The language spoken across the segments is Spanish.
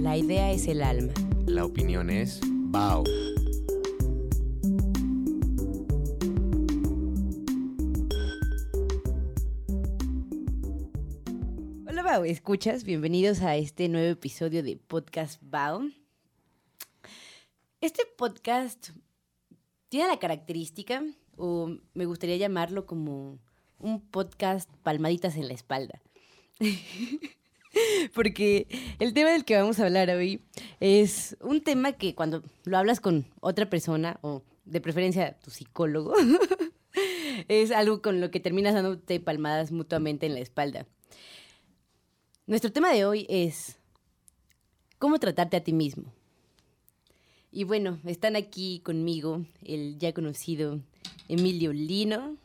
La idea es el alma. La opinión es Bao. Hola Bao, ¿escuchas? Bienvenidos a este nuevo episodio de Podcast Bao. Este podcast tiene la característica, o me gustaría llamarlo como un podcast palmaditas en la espalda. Porque el tema del que vamos a hablar hoy es un tema que cuando lo hablas con otra persona, o de preferencia tu psicólogo, es algo con lo que terminas dándote palmadas mutuamente en la espalda. Nuestro tema de hoy es cómo tratarte a ti mismo. Y bueno, están aquí conmigo el ya conocido Emilio Lino.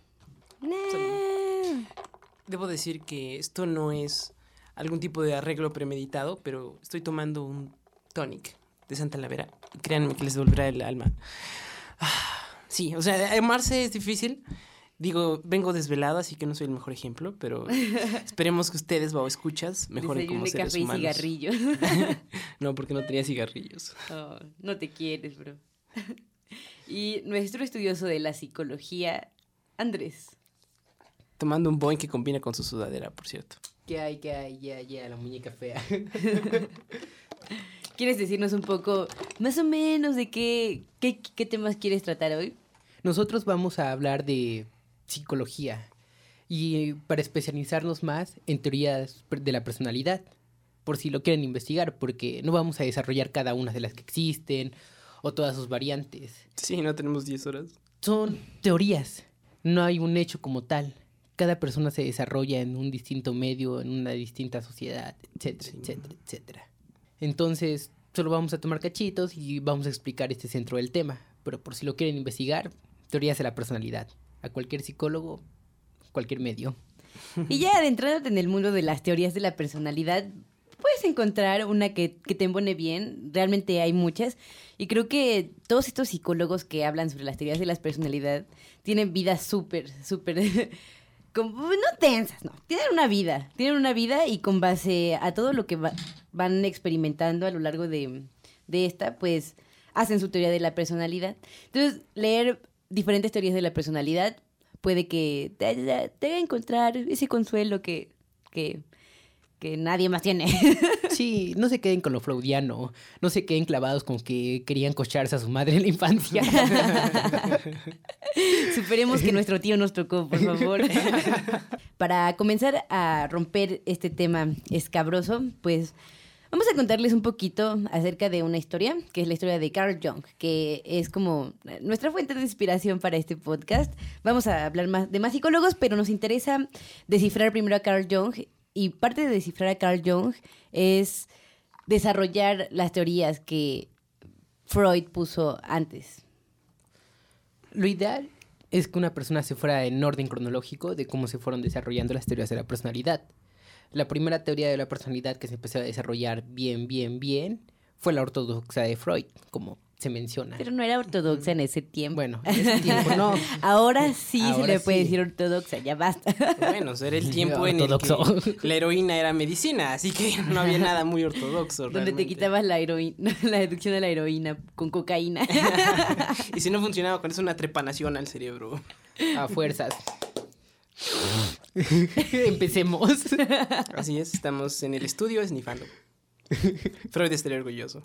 Debo decir que esto no es algún tipo de arreglo premeditado, pero estoy tomando un tonic de Santa Lavera. Y créanme que les devolverá el alma. Ah, sí, o sea, amarse es difícil. Digo, vengo desvelado, así que no soy el mejor ejemplo, pero esperemos que ustedes, o escuchas, mejoren como seres café y humanos. cigarrillos. no, porque no tenía cigarrillos. Oh, no te quieres, bro. y nuestro estudioso de la psicología, Andrés. Tomando un boing que combina con su sudadera, por cierto. ¿Qué hay? ¿Qué hay? Ya, ya, la muñeca fea. ¿Quieres decirnos un poco, más o menos, de qué, qué, qué temas quieres tratar hoy? Nosotros vamos a hablar de psicología y para especializarnos más en teorías de la personalidad, por si lo quieren investigar, porque no vamos a desarrollar cada una de las que existen o todas sus variantes. Sí, no tenemos 10 horas. Son teorías, no hay un hecho como tal. Cada persona se desarrolla en un distinto medio, en una distinta sociedad, etcétera, Sí. etcétera, etcétera. Entonces, solo vamos a tomar cachitos y vamos a explicar este centro del tema. Pero por si lo quieren investigar, teorías de la personalidad. A cualquier psicólogo, cualquier medio. Y ya adentrándote en el mundo de las teorías de la personalidad, puedes encontrar una que, que te embone bien. Realmente hay muchas. Y creo que todos estos psicólogos que hablan sobre las teorías de la personalidad tienen vidas súper, súper... como- no tensas, no. Tienen una vida. Tienen una vida y con base a todo lo que va- van experimentando a lo largo de, de esta, pues hacen su teoría de la personalidad. Entonces, leer diferentes teorías de la personalidad puede que te, te haga encontrar ese consuelo que, que, que nadie más tiene. Sí, no se queden con lo freudiano, no se queden clavados con que querían cocharse a su madre en la infancia. Superemos que nuestro tío nos tocó, por favor. Para comenzar a romper este tema escabroso, pues vamos a contarles un poquito acerca de una historia, que es la historia de Carl Jung, que es como nuestra fuente de inspiración para este podcast. Vamos a hablar más de más psicólogos, pero nos interesa descifrar primero a Carl Jung y parte de descifrar a Carl Jung es desarrollar las teorías que Freud puso antes. Lo ideal es que una persona se fuera en orden cronológico de cómo se fueron desarrollando las teorías de la personalidad. La primera teoría de la personalidad que se empezó a desarrollar bien, bien, bien fue la ortodoxa de Freud, como se menciona. Pero no era ortodoxa en ese tiempo. Bueno, en ese tiempo no. Ahora sí se le puede sí. decir ortodoxa, ya basta. Bueno, era el tiempo en el Ortodoxo. que la heroína era medicina, así que no había nada muy ortodoxo. Donde te quitabas la heroína, la deducción de la heroína con cocaína. y si no funcionaba con eso, una trepanación al cerebro. A fuerzas. Empecemos. Así es, estamos en el estudio esnifando. Freud estaría orgulloso.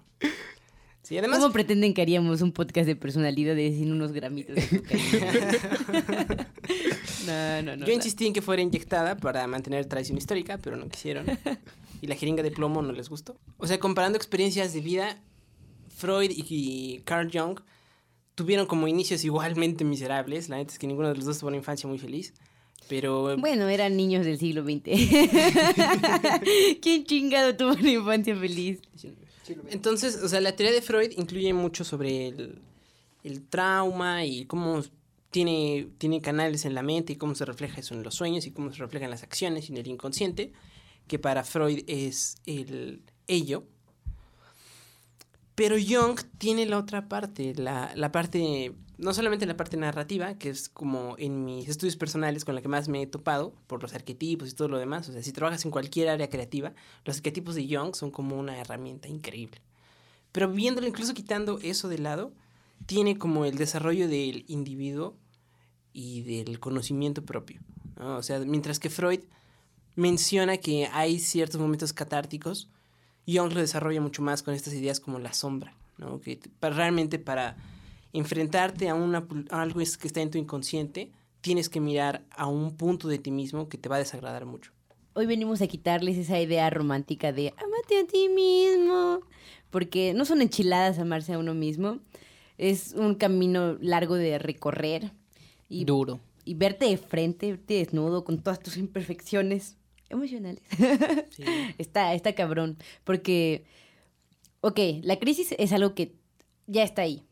Sí, además, ¿Cómo pretenden que haríamos un podcast de personalidades sin unos gramitos de no, no, no. yo insistí en que fuera inyectada para mantener tradición histórica, pero no quisieron. Y la jeringa de plomo no les gustó. O sea, comparando experiencias de vida, Freud y Carl Jung tuvieron como inicios igualmente miserables. La neta es que ninguno de los dos tuvo una infancia muy feliz. Pero Bueno, eran niños del siglo XX. ¿Quién chingado tuvo una infancia feliz? Entonces, o sea, la teoría de Freud incluye mucho sobre el, el trauma y cómo tiene, tiene canales en la mente y cómo se refleja eso en los sueños y cómo se refleja en las acciones y en el inconsciente, que para Freud es el ello. Pero Jung tiene la otra parte, la, la parte, no solamente la parte narrativa, que es como en mis estudios personales con la que más me he topado, por los arquetipos y todo lo demás. O sea, si trabajas en cualquier área creativa, los arquetipos de Jung son como una herramienta increíble. Pero viéndolo, incluso quitando eso de lado, tiene como el desarrollo del individuo y del conocimiento propio. ¿no? O sea, mientras que Freud menciona que hay ciertos momentos catárticos, Jung lo desarrolla mucho más con estas ideas como la sombra, ¿no? que realmente para enfrentarte a, una, a algo que está en tu inconsciente, tienes que mirar a un punto de ti mismo que te va a desagradar mucho. Hoy venimos a quitarles esa idea romántica de amate a ti mismo, porque no son enchiladas amarse a uno mismo, es un camino largo de recorrer y Duro. y verte de frente, verte desnudo con todas tus imperfecciones emocionales. Sí. está, está cabrón. Porque, ok, la crisis es algo que ya está ahí.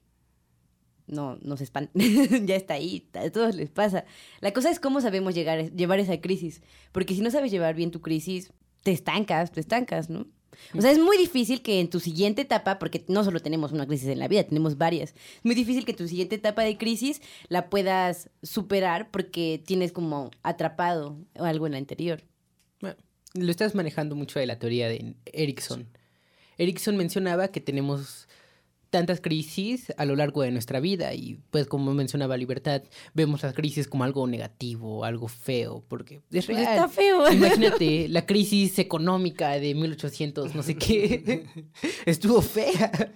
No, no se espanten. ya está ahí, a todos les pasa. La cosa es cómo sabemos llegar, llevar esa crisis. Porque si no sabes llevar bien tu crisis, te estancas, te estancas, ¿no? O sea, es muy difícil que en tu siguiente etapa, porque no solo tenemos una crisis en la vida, tenemos varias, es muy difícil que tu siguiente etapa de crisis la puedas superar porque tienes como atrapado algo en la anterior. Lo estás manejando mucho de la teoría de Erickson. Erickson mencionaba que tenemos tantas crisis a lo largo de nuestra vida y pues como mencionaba Libertad, vemos las crisis como algo negativo, algo feo, porque es Pues real. está feo. Imagínate la crisis económica de 1800, no sé qué, estuvo fea.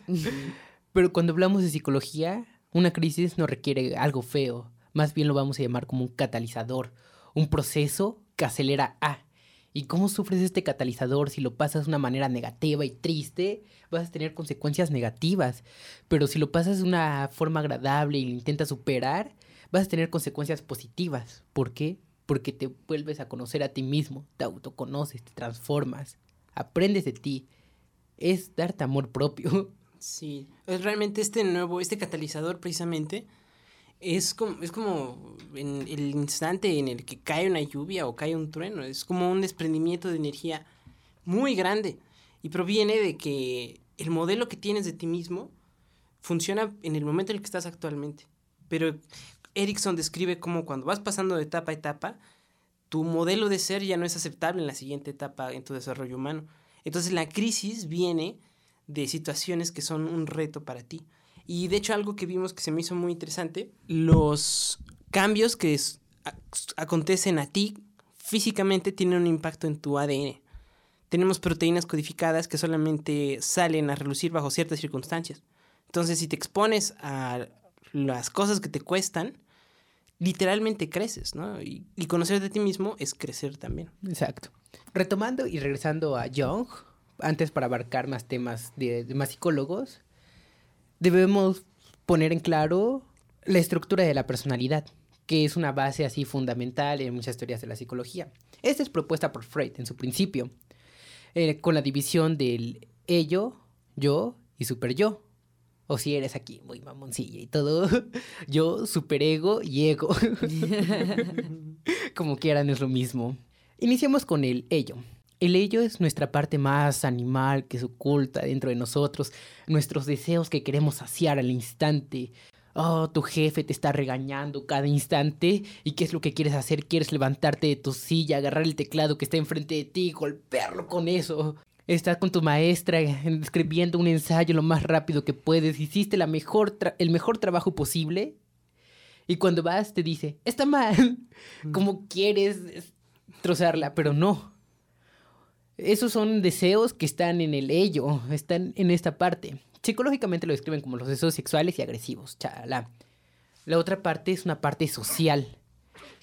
Pero cuando hablamos de psicología, una crisis no requiere algo feo, más bien lo vamos a llamar como un catalizador, un proceso que acelera A. ¿Y cómo sufres este catalizador si lo pasas de una manera negativa y triste? Vas a tener consecuencias negativas. Pero si lo pasas de una forma agradable y lo intentas superar, vas a tener consecuencias positivas. ¿Por qué? Porque te vuelves a conocer a ti mismo, te autoconoces, te transformas, aprendes de ti. Es darte amor propio. Sí, es realmente este nuevo, este catalizador precisamente, es como, es como en el instante en el que cae una lluvia o cae un trueno, es como un desprendimiento de energía muy grande y proviene de que el modelo que tienes de ti mismo funciona en el momento en el que estás actualmente. Pero Erickson describe cómo cuando vas pasando de etapa a etapa, tu modelo de ser ya no es aceptable en la siguiente etapa en tu desarrollo humano. Entonces la crisis viene de situaciones que son un reto para ti. Y de hecho algo que vimos que se me hizo muy interesante, los cambios que acontecen a ti físicamente tienen un impacto en tu ADN. Tenemos proteínas codificadas que solamente salen a relucir bajo ciertas circunstancias. Entonces, si te expones a las cosas que te cuestan, literalmente creces, ¿no? Y, conocer de ti mismo es crecer también. Exacto. Retomando y regresando a Jung, antes para abarcar más temas de más psicólogos, debemos poner en claro la estructura de la personalidad, que es una base así fundamental en muchas teorías de la psicología. Esta es propuesta por Freud en su principio, eh, con la división del ello, yo y superyo. O si eres aquí muy mamoncilla y todo, yo, superego y ego. Como quieran es lo mismo. Iniciamos con el ello. El ello es nuestra parte más animal que se oculta dentro de nosotros, nuestros deseos que queremos saciar al instante. Oh, tu jefe te está regañando cada instante. ¿Y qué es lo que quieres hacer? Quieres levantarte de tu silla, agarrar el teclado que está enfrente de ti y golpearlo con eso. Estás con tu maestra escribiendo un ensayo lo más rápido que puedes. Hiciste el mejor trabajo posible. Y cuando vas te dice, está mal. Como quieres destrozarla, pero no. Esos son deseos que están en el ello, están en esta parte. Psicológicamente lo describen como los deseos sexuales y agresivos. Chala. La otra parte es una parte social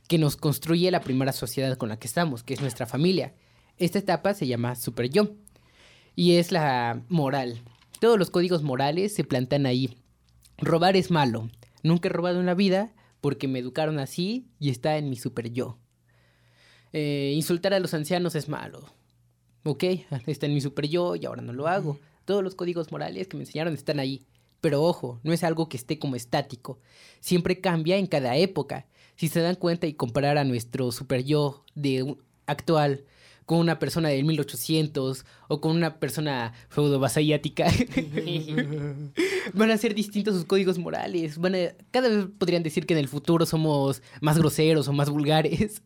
que nos construye la primera sociedad con la que estamos, que es nuestra familia. Esta etapa se llama super yo y es la moral. Todos los códigos morales se plantan ahí. Robar es malo. Nunca he robado en la vida porque me educaron así y está en mi super yo. Eh, insultar a los ancianos es malo. Ok, está en mi super yo y ahora no lo hago. Todos los códigos morales que me enseñaron están ahí. Pero ojo, no es algo que esté como estático. Siempre cambia en cada época. Si se dan cuenta y comparar a nuestro super yo de actual con una persona del 1800 o con una persona feudo-vasallática, van a ser distintos sus códigos morales. Van a, cada vez podrían decir que en el futuro somos más groseros o más vulgares.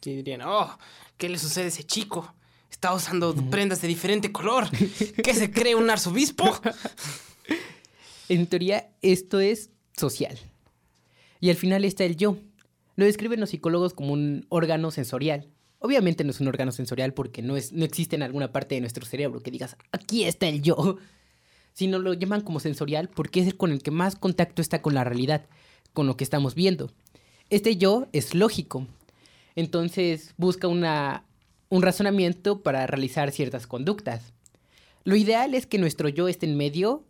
Dirían, oh, ¿qué le sucede a ese chico? Está usando prendas de diferente color. ¿Qué se cree un arzobispo? En teoría, esto es social. Y al final está el yo. Lo describen los psicólogos como un órgano sensorial. Obviamente no es un órgano sensorial porque no, es, no existe en alguna parte de nuestro cerebro que digas, aquí está el yo. Sino lo llaman como sensorial porque es el con el que más contacto está con la realidad, con lo que estamos viendo. Este yo es lógico. Entonces busca una, un razonamiento para realizar ciertas conductas. Lo ideal es que nuestro yo esté en medio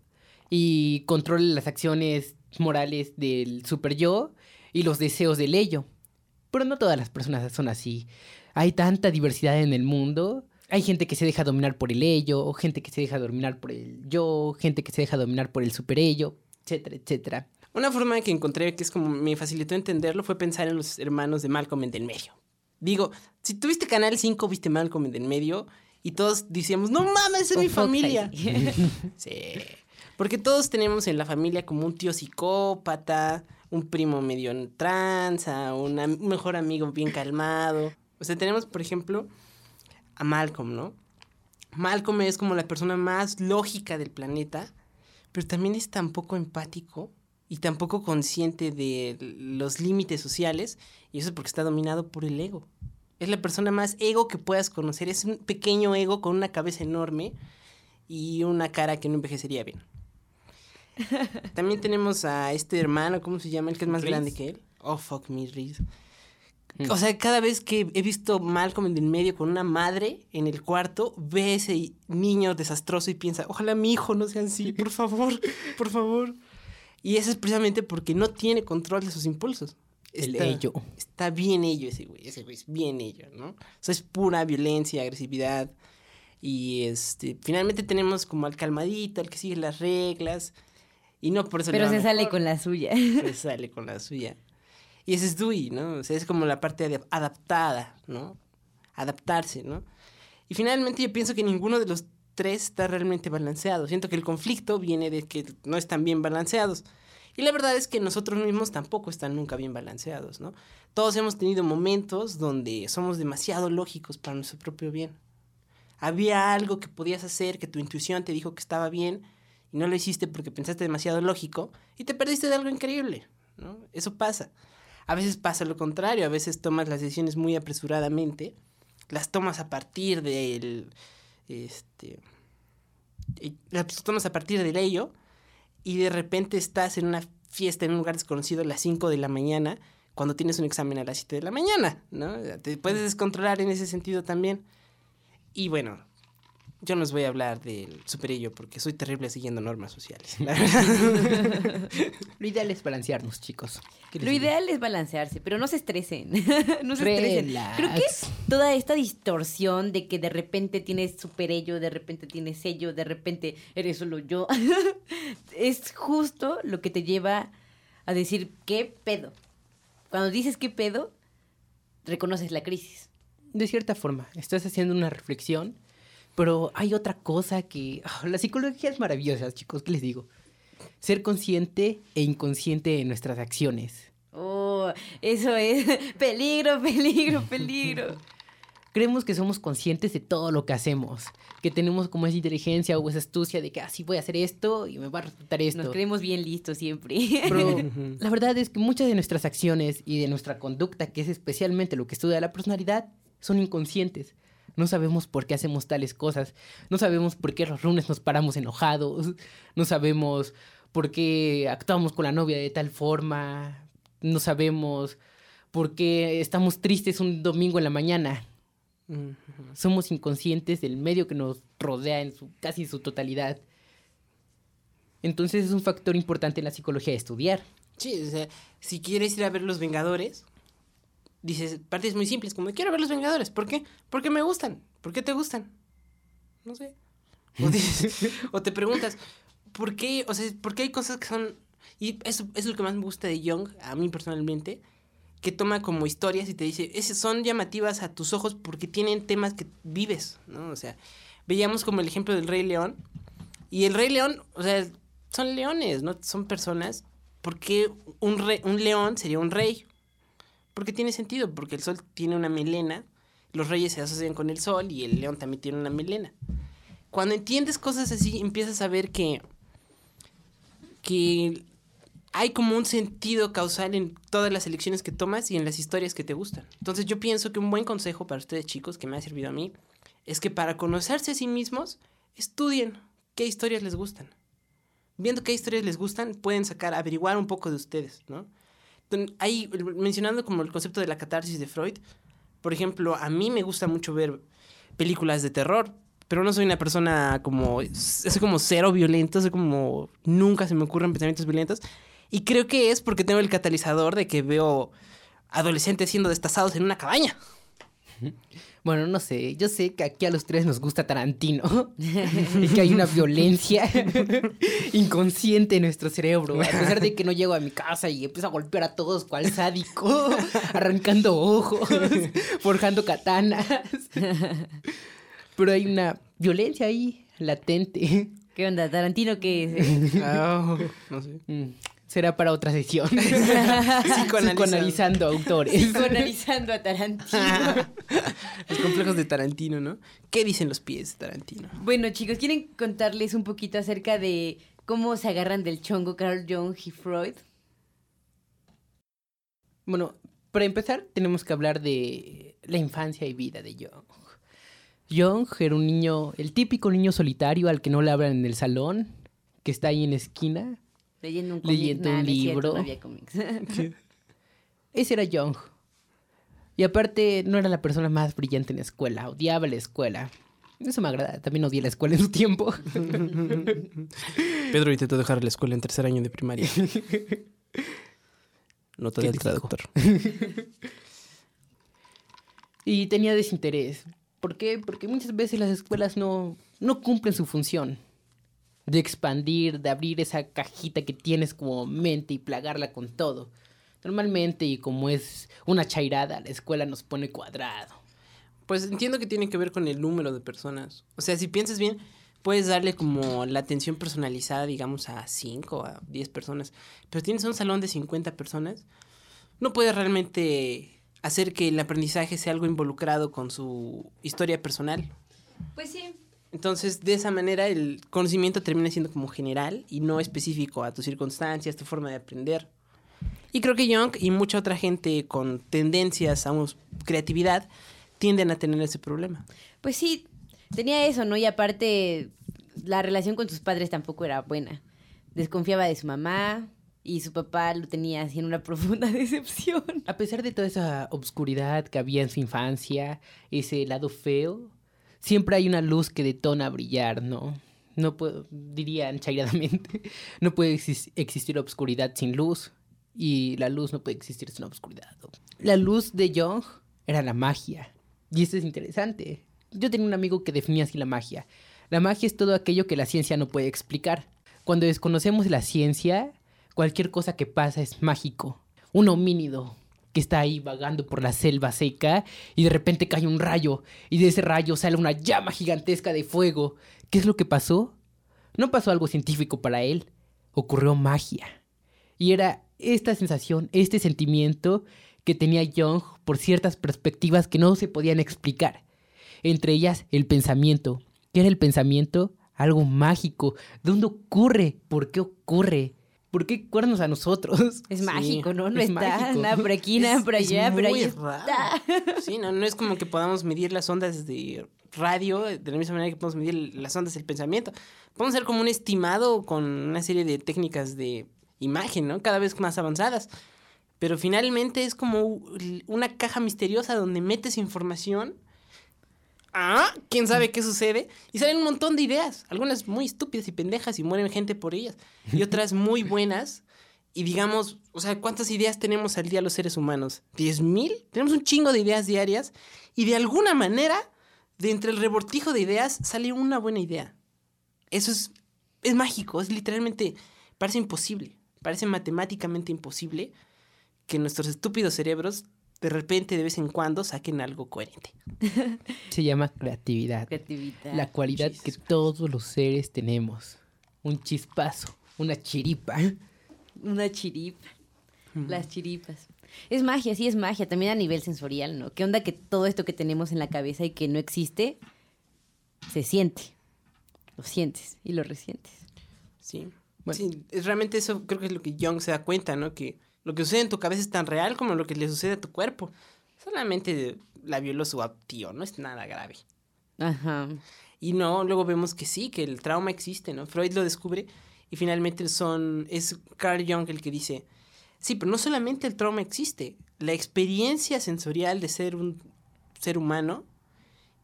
y controle las acciones morales del super yo y los deseos del ello. Pero no todas las personas son así. Hay tanta diversidad en el mundo. Hay gente que se deja dominar por el ello, gente que se deja dominar por el yo, gente que se deja dominar por el super ello, etcétera, etcétera. Una forma que encontré que es como me facilitó entenderlo fue pensar en los hermanos de Malcolm en el medio. Digo, si tuviste Canal 5, viste Malcolm en el medio y todos decíamos, no mames, es mi familia. sí. Porque todos tenemos en la familia como un tío psicópata, un primo medio en tranza, un mejor amigo bien calmado. O sea, tenemos, por ejemplo, a Malcolm, ¿no? Malcolm es como la persona más lógica del planeta, pero también es tan poco empático y tan poco consciente de los límites sociales, y eso es porque está dominado por el ego. Es la persona más ego que puedas conocer, es un pequeño ego con una cabeza enorme y una cara que no envejecería bien. También tenemos a este hermano, ¿cómo se llama? El que es más grande que él. Oh, fuck me, Reese. Mm. O sea, cada vez que he visto Malcolm en el medio con una madre en el cuarto, ve ese niño desastroso y piensa, ojalá mi hijo no sea así, por favor, por favor. Y eso es precisamente porque no tiene control de sus impulsos. El ello. Está bien ello ese güey, ese güey es bien ello, ¿no? O sea, es pura violencia, agresividad. Y este, finalmente tenemos como al calmadito, al que sigue las reglas. Y no por eso Pero se sale con la suya. Se sale con la suya. Y ese es Dewey, ¿no? O sea, es como la parte adaptada, ¿no? Adaptarse, ¿no? Y finalmente yo pienso que ninguno de los tres está realmente balanceado. Siento que el conflicto viene de que no están bien balanceados. Y la verdad es que nosotros mismos tampoco están nunca bien balanceados, ¿no? Todos hemos tenido momentos donde somos demasiado lógicos para nuestro propio bien. Había algo que podías hacer, que tu intuición te dijo que estaba bien, y no lo hiciste porque pensaste demasiado lógico y te perdiste de algo increíble, ¿no? Eso pasa. A veces pasa lo contrario, a veces tomas las decisiones muy apresuradamente, las tomas a partir del, este, las tomas a partir del ello y de repente estás en una fiesta en un lugar desconocido a las 5 de la mañana cuando tienes un examen a las 7 de la mañana, ¿no? Te puedes descontrolar en ese sentido también. Y bueno, yo no les voy a hablar del superello porque soy terrible siguiendo normas sociales. Lo ideal es balancearnos, chicos. Lo ideal es balancearse, pero no se estresen. no se estresen. Creo que toda esta distorsión de que de repente tienes superello, de repente tienes sello, de repente eres solo yo, es justo lo que te lleva a decir, ¿qué pedo? Cuando dices qué pedo, reconoces la crisis. De cierta forma, estás haciendo una reflexión pero hay otra cosa que... La psicología es maravillosa, chicos, ¿qué les digo? Ser consciente e inconsciente de nuestras acciones. Oh, eso es peligro, peligro, peligro. Creemos que somos conscientes de todo lo que hacemos, que tenemos como esa inteligencia o esa astucia de que así ah, voy a hacer esto y me va a resultar esto. Nos creemos bien listos siempre. Pero la verdad es que muchas de nuestras acciones y de nuestra conducta, que es especialmente lo que estudia la personalidad, son inconscientes. No sabemos por qué hacemos tales cosas. No sabemos por qué los lunes nos paramos enojados. No sabemos por qué actuamos con la novia de tal forma. No sabemos por qué estamos tristes un domingo en la mañana. Somos inconscientes del medio que nos rodea en su casi su totalidad. Entonces es un factor importante en la psicología de estudiar. Sí, o sea, si quieres ir a ver Los Vengadores, dices partes muy simples, como quiero ver los Vengadores. ¿Por qué? Porque me gustan. ¿Por qué te gustan? No sé. O, te preguntas, ¿por qué? O sea, ¿por qué hay cosas que son... Y eso, es lo que más me gusta de Young, a mí personalmente, que toma como historias y te dice, esas son llamativas a tus ojos porque tienen temas que vives, ¿no? O sea, veíamos como el ejemplo del Rey León. Y el Rey León, o sea, son leones, ¿no? Son personas. ¿Por qué un, re- un león sería un rey? Porque tiene sentido, porque el sol tiene una melena, los reyes se asocian con el sol y el león también tiene una melena. Cuando entiendes cosas así, empiezas a ver que, que hay como un sentido causal en todas las elecciones que tomas y en las historias que te gustan. Entonces yo pienso que un buen consejo para ustedes chicos, que me ha servido a mí, es que para conocerse a sí mismos, estudien qué historias les gustan. Viendo qué historias les gustan, pueden sacar, averiguar un poco de ustedes, ¿no? Ahí, mencionando como el concepto de la catarsis de Freud, por ejemplo, a mí me gusta mucho ver películas de terror, pero no soy una persona como, soy como cero violento, soy como, nunca se me ocurren pensamientos violentos, y creo que es porque tengo el catalizador de que veo adolescentes siendo destazados en una cabaña. Bueno, no sé, yo sé que aquí a los tres nos gusta Tarantino y que hay una violencia inconsciente en nuestro cerebro, a pesar de que no llego a mi casa y empiezo a golpear a todos cual sádico, arrancando ojos, forjando katanas. Pero hay una violencia ahí, latente. ¿Qué onda? ¿Tarantino qué es? eh? no sé. Será para otra sesión. Psicoanalizando. Psicoanalizando autores. Psicoanalizando a Tarantino. Los complejos de Tarantino, ¿no? ¿Qué dicen los pies de Tarantino? Bueno, chicos, ¿quieren contarles un poquito acerca de cómo se agarran del chongo Carl Jung y Freud? Bueno, para empezar tenemos que hablar de la infancia y vida de Jung. Jung era un niño, el típico niño solitario al que no le hablan en el salón, que está ahí en la esquina. Leyendo un cómic. Leyendo Nah, un libro. no había cómics. Ese era Jung. Y aparte no era la persona más brillante en la escuela, odiaba la escuela. Eso me agrada, también odié la escuela en su tiempo. Pedro intentó dejar la escuela en tercer año de primaria. Nota ¿Qué del traductor. Y tenía desinterés. ¿Por qué? Porque muchas veces las escuelas no, no cumplen su función. De expandir, de abrir esa cajita que tienes como mente y plagarla con todo. Normalmente, y como es una chairada, la escuela nos pone cuadrado. Pues entiendo que tiene que ver con el número de personas. O sea, si piensas bien, puedes darle como la atención personalizada, digamos, a 5 a 10 personas. Pero tienes un salón de 50 personas, no puedes realmente hacer que el aprendizaje sea algo involucrado con su historia personal. Pues sí. Entonces, de esa manera, el conocimiento termina siendo como general y no específico a tus circunstancias, tu forma de aprender. Y creo que Young y mucha otra gente con tendencias a un- creatividad tienden a tener ese problema. Pues sí, tenía eso, ¿no? Y aparte, la relación con sus padres tampoco era buena. Desconfiaba de su mamá y su papá lo tenía así en una profunda decepción. A pesar de toda esa obscuridad que había en su infancia, ese lado feo, siempre hay una luz que detona brillar, ¿no? No puedo, dirían chairadamente, no puede exis- existir obscuridad sin luz y la luz no puede existir sin obscuridad. La luz de Young era la magia y esto es interesante. Yo tenía un amigo que definía así la magia. La magia es todo aquello que la ciencia no puede explicar. Cuando desconocemos la ciencia, cualquier cosa que pasa es mágico. Un homínido está ahí vagando por la selva seca y de repente cae un rayo y de ese rayo sale una llama gigantesca de fuego. ¿Qué es lo que pasó? No pasó algo científico para él, ocurrió magia. Y era esta sensación, este sentimiento que tenía Young por ciertas perspectivas que no se podían explicar. Entre ellas el pensamiento. ¿Qué era el pensamiento? Algo mágico. ¿De dónde ocurre? ¿Por qué ocurre? ¿Por qué cuernos a nosotros? Es Sí, mágico, ¿no? No es está mágico. nada por aquí, nada Es- por es allá, pero ahí está. Sí, no, no es como que podamos medir las ondas de radio de la misma manera que podemos medir las ondas del pensamiento. Podemos hacer como un estimado con una serie de técnicas de imagen, ¿no? Cada vez más avanzadas. Pero finalmente es como una caja misteriosa donde metes información. Ah, quién sabe qué sucede. Y salen un montón de ideas. Algunas muy estúpidas y pendejas y mueren gente por ellas. Y otras muy buenas. Y digamos, o sea, ¿cuántas ideas tenemos al día los seres humanos? ¿Diez mil? Tenemos un chingo de ideas diarias. Y de alguna manera, de entre el rebortijo de ideas, sale una buena idea. Eso es, es mágico. Es literalmente, parece imposible. Parece matemáticamente imposible que nuestros estúpidos cerebros de repente, de vez en cuando, saquen algo coherente. Se llama creatividad. Creatividad. La cualidad que todos los seres tenemos. Un chispazo, una chiripa. Una chiripa. Mm. Las chiripas. Es magia, sí es magia, también a nivel sensorial, ¿no? ¿Qué onda que todo esto que tenemos en la cabeza y que no existe, se siente? Lo sientes y lo resientes. Sí. Bueno. Sí, es realmente eso creo que es lo que Jung se da cuenta, ¿no? Que lo que sucede en tu cabeza es tan real como lo que le sucede a tu cuerpo. Solamente la violó su tío, no es nada grave. Ajá. Y no, luego vemos que sí, que el trauma existe, ¿no? Freud lo descubre y finalmente son, es Carl Jung el que dice, sí, pero no solamente el trauma existe, la experiencia sensorial de ser un ser humano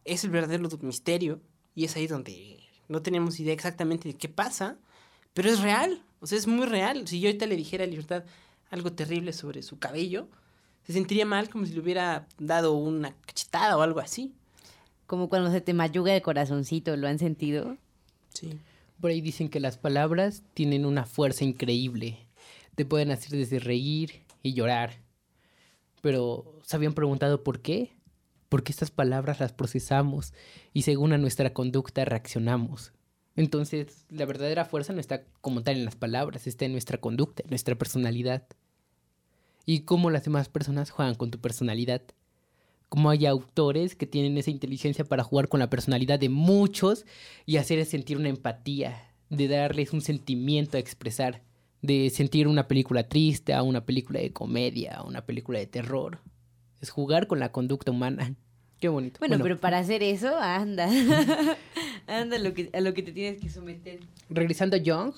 es el verdadero misterio y es ahí donde no tenemos idea exactamente de qué pasa, pero es real, o sea, es muy real. Si yo ahorita le dijera a Libertad algo terrible sobre su cabello, se sentiría mal como si le hubiera dado una cachetada o algo así. Como cuando se te mayuga el corazoncito, ¿lo han sentido? Sí. Por ahí dicen que las palabras tienen una fuerza increíble. Te pueden hacer desde reír y llorar. Pero, ¿se habían preguntado por qué? Porque estas palabras las procesamos y según a nuestra conducta reaccionamos. Entonces, la verdadera fuerza no está como tal en las palabras, está en nuestra conducta, en nuestra personalidad. Y cómo las demás personas juegan con tu personalidad. Como hay autores que tienen esa inteligencia para jugar con la personalidad de muchos y hacer sentir una empatía, de darles un sentimiento a expresar, de sentir una película triste a una película de comedia, a una película de terror. Es jugar con la conducta humana. Qué bonito. Bueno, pero para hacer eso, anda. anda a lo, que, a lo que te tienes que someter. regresando a Young,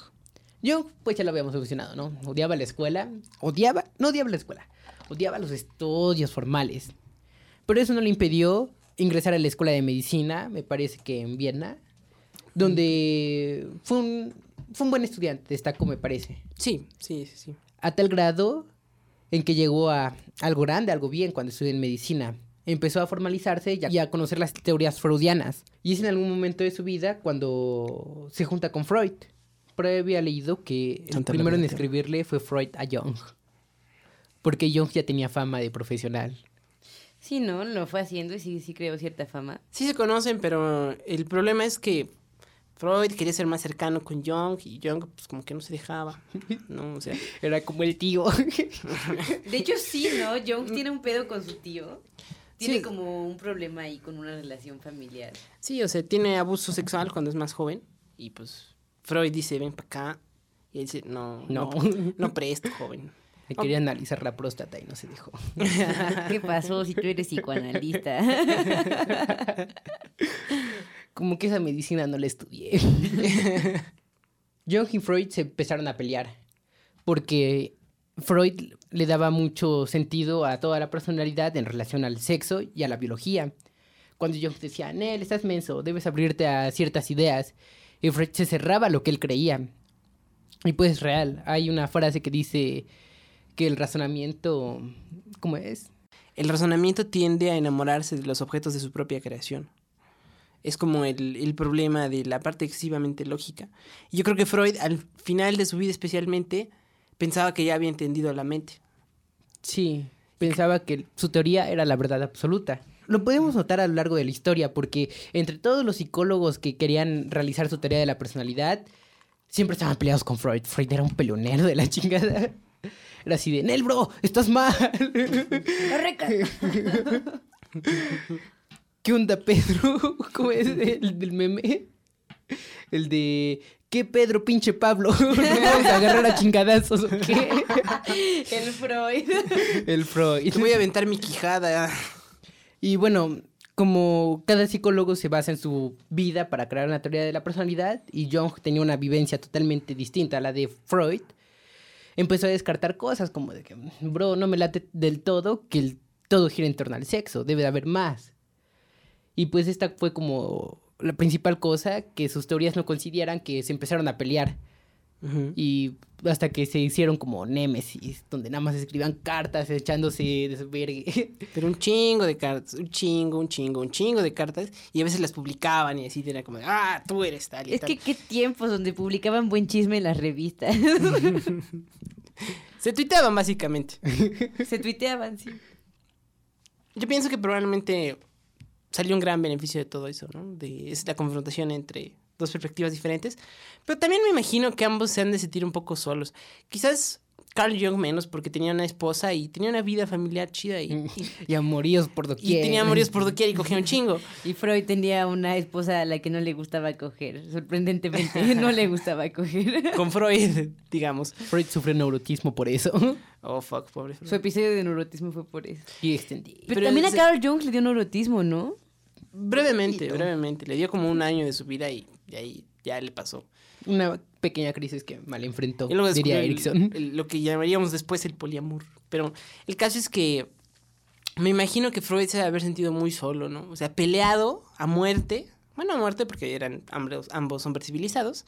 Young, pues ya lo habíamos solucionado, ¿no? Odiaba la escuela, odiaba, no odiaba la escuela, odiaba los estudios formales. Pero eso no le impidió ingresar a la escuela de medicina, me parece que en Viena, donde fue un, fue un buen estudiante, destacó, me parece. Sí, sí, sí, sí. A tal grado en que llegó a algo grande, algo bien cuando estudió en medicina. Empezó a formalizarse y a, y a conocer las teorías freudianas. Y es en algún momento de su vida cuando se junta con Freud. Ahí había leído que el Santa primero en escribirle fue Freud a Jung. Porque Jung ya tenía fama de profesional. Sí, ¿no? Lo fue haciendo y sí, sí creó cierta fama. Sí se conocen, pero el problema es que Freud quería ser más cercano con Jung y Jung pues como que no se dejaba, ¿no? O sea, Era como el tío. De hecho, sí, ¿no? Jung tiene un pedo con su tío. Tiene Sí. como un problema ahí con una relación familiar. sí, o sea, tiene abuso sexual cuando es más joven y pues Freud dice, ven para acá. Y él dice, no, no, No. no presto, joven. Le quería analizar la próstata y no se dejó. ¿Qué pasó si tú eres psicoanalista? Como que esa medicina no la estudié. Jung y Freud se empezaron a pelear porque Freud le daba mucho sentido a toda la personalidad en relación al sexo y a la biología. Cuando Jung decía, Nel, estás menso, debes abrirte a ciertas ideas. Y Freud se cerraba lo que él creía. Y pues es real. Hay una frase que dice que el razonamiento... ¿Cómo es? El razonamiento tiende a enamorarse de los objetos de su propia creación. Es como el, el problema de la parte excesivamente lógica. Y yo creo que Freud, al final de su vida especialmente, pensaba que ya había entendido la mente. Sí, pensaba que su teoría era la verdad absoluta. Lo podemos notar a lo largo de la historia, porque entre todos los psicólogos que querían realizar su teoría de la personalidad, siempre estaban peleados con Freud. Freud era un pelonero de la chingada. Era así de, Nel, bro, estás mal. ¿Qué onda, Pedro? ¿Cómo es el del meme? El de, ¿qué Pedro, pinche Pablo? ¿Nos vamos a agarrar a chingadazos o qué? El Freud. El Freud. Te voy a aventar mi quijada. Y bueno, como cada psicólogo se basa en su vida para crear una teoría de la personalidad, y Jung tenía una vivencia totalmente distinta a la de Freud, empezó a descartar cosas como de que, bro, no me late del todo que el, todo gira en torno al sexo, debe de haber más. Y pues esta fue como la principal cosa que sus teorías no coincidieran, que se empezaron a pelear. Y hasta que se hicieron como némesis, donde nada más escribían cartas echándose de su vergue. Pero un chingo de cartas, un chingo, un chingo, un chingo de cartas. Y a veces las publicaban y así era como, de, ah, tú eres tal y Es tal. que qué tiempos donde publicaban buen chisme en las revistas. Se tuiteaban básicamente. Se tuiteaban, sí. Yo pienso que probablemente salió un gran beneficio de todo eso, ¿no? De es la confrontación entre dos perspectivas diferentes. Pero también me imagino que ambos se han de sentir un poco solos. Quizás Carl Jung menos porque tenía una esposa y tenía una vida familiar chida y, y, Y amoríos por y doquier. tenía amores por doquier y cogía un chingo. Y Freud tenía una esposa a la que no le gustaba coger. Sorprendentemente, no le gustaba coger. Con Freud, digamos. Freud sufre neurotismo por eso. Oh, fuck, pobre Freud. Su episodio de neurotismo fue por eso. Y extendí. Pero, Pero también a Carl Jung le dio neurotismo, ¿no? Brevemente, brevemente. Le dio como un año de su vida y, ahí ya le pasó. Una pequeña crisis que mal enfrentó, Y luego diría Erickson. el- el- lo que llamaríamos después el poliamor. Pero el caso es que me imagino que Freud se debe haber sentido muy solo, ¿no? O sea, peleado a muerte. Bueno, a muerte porque eran ambos, ambos hombres civilizados.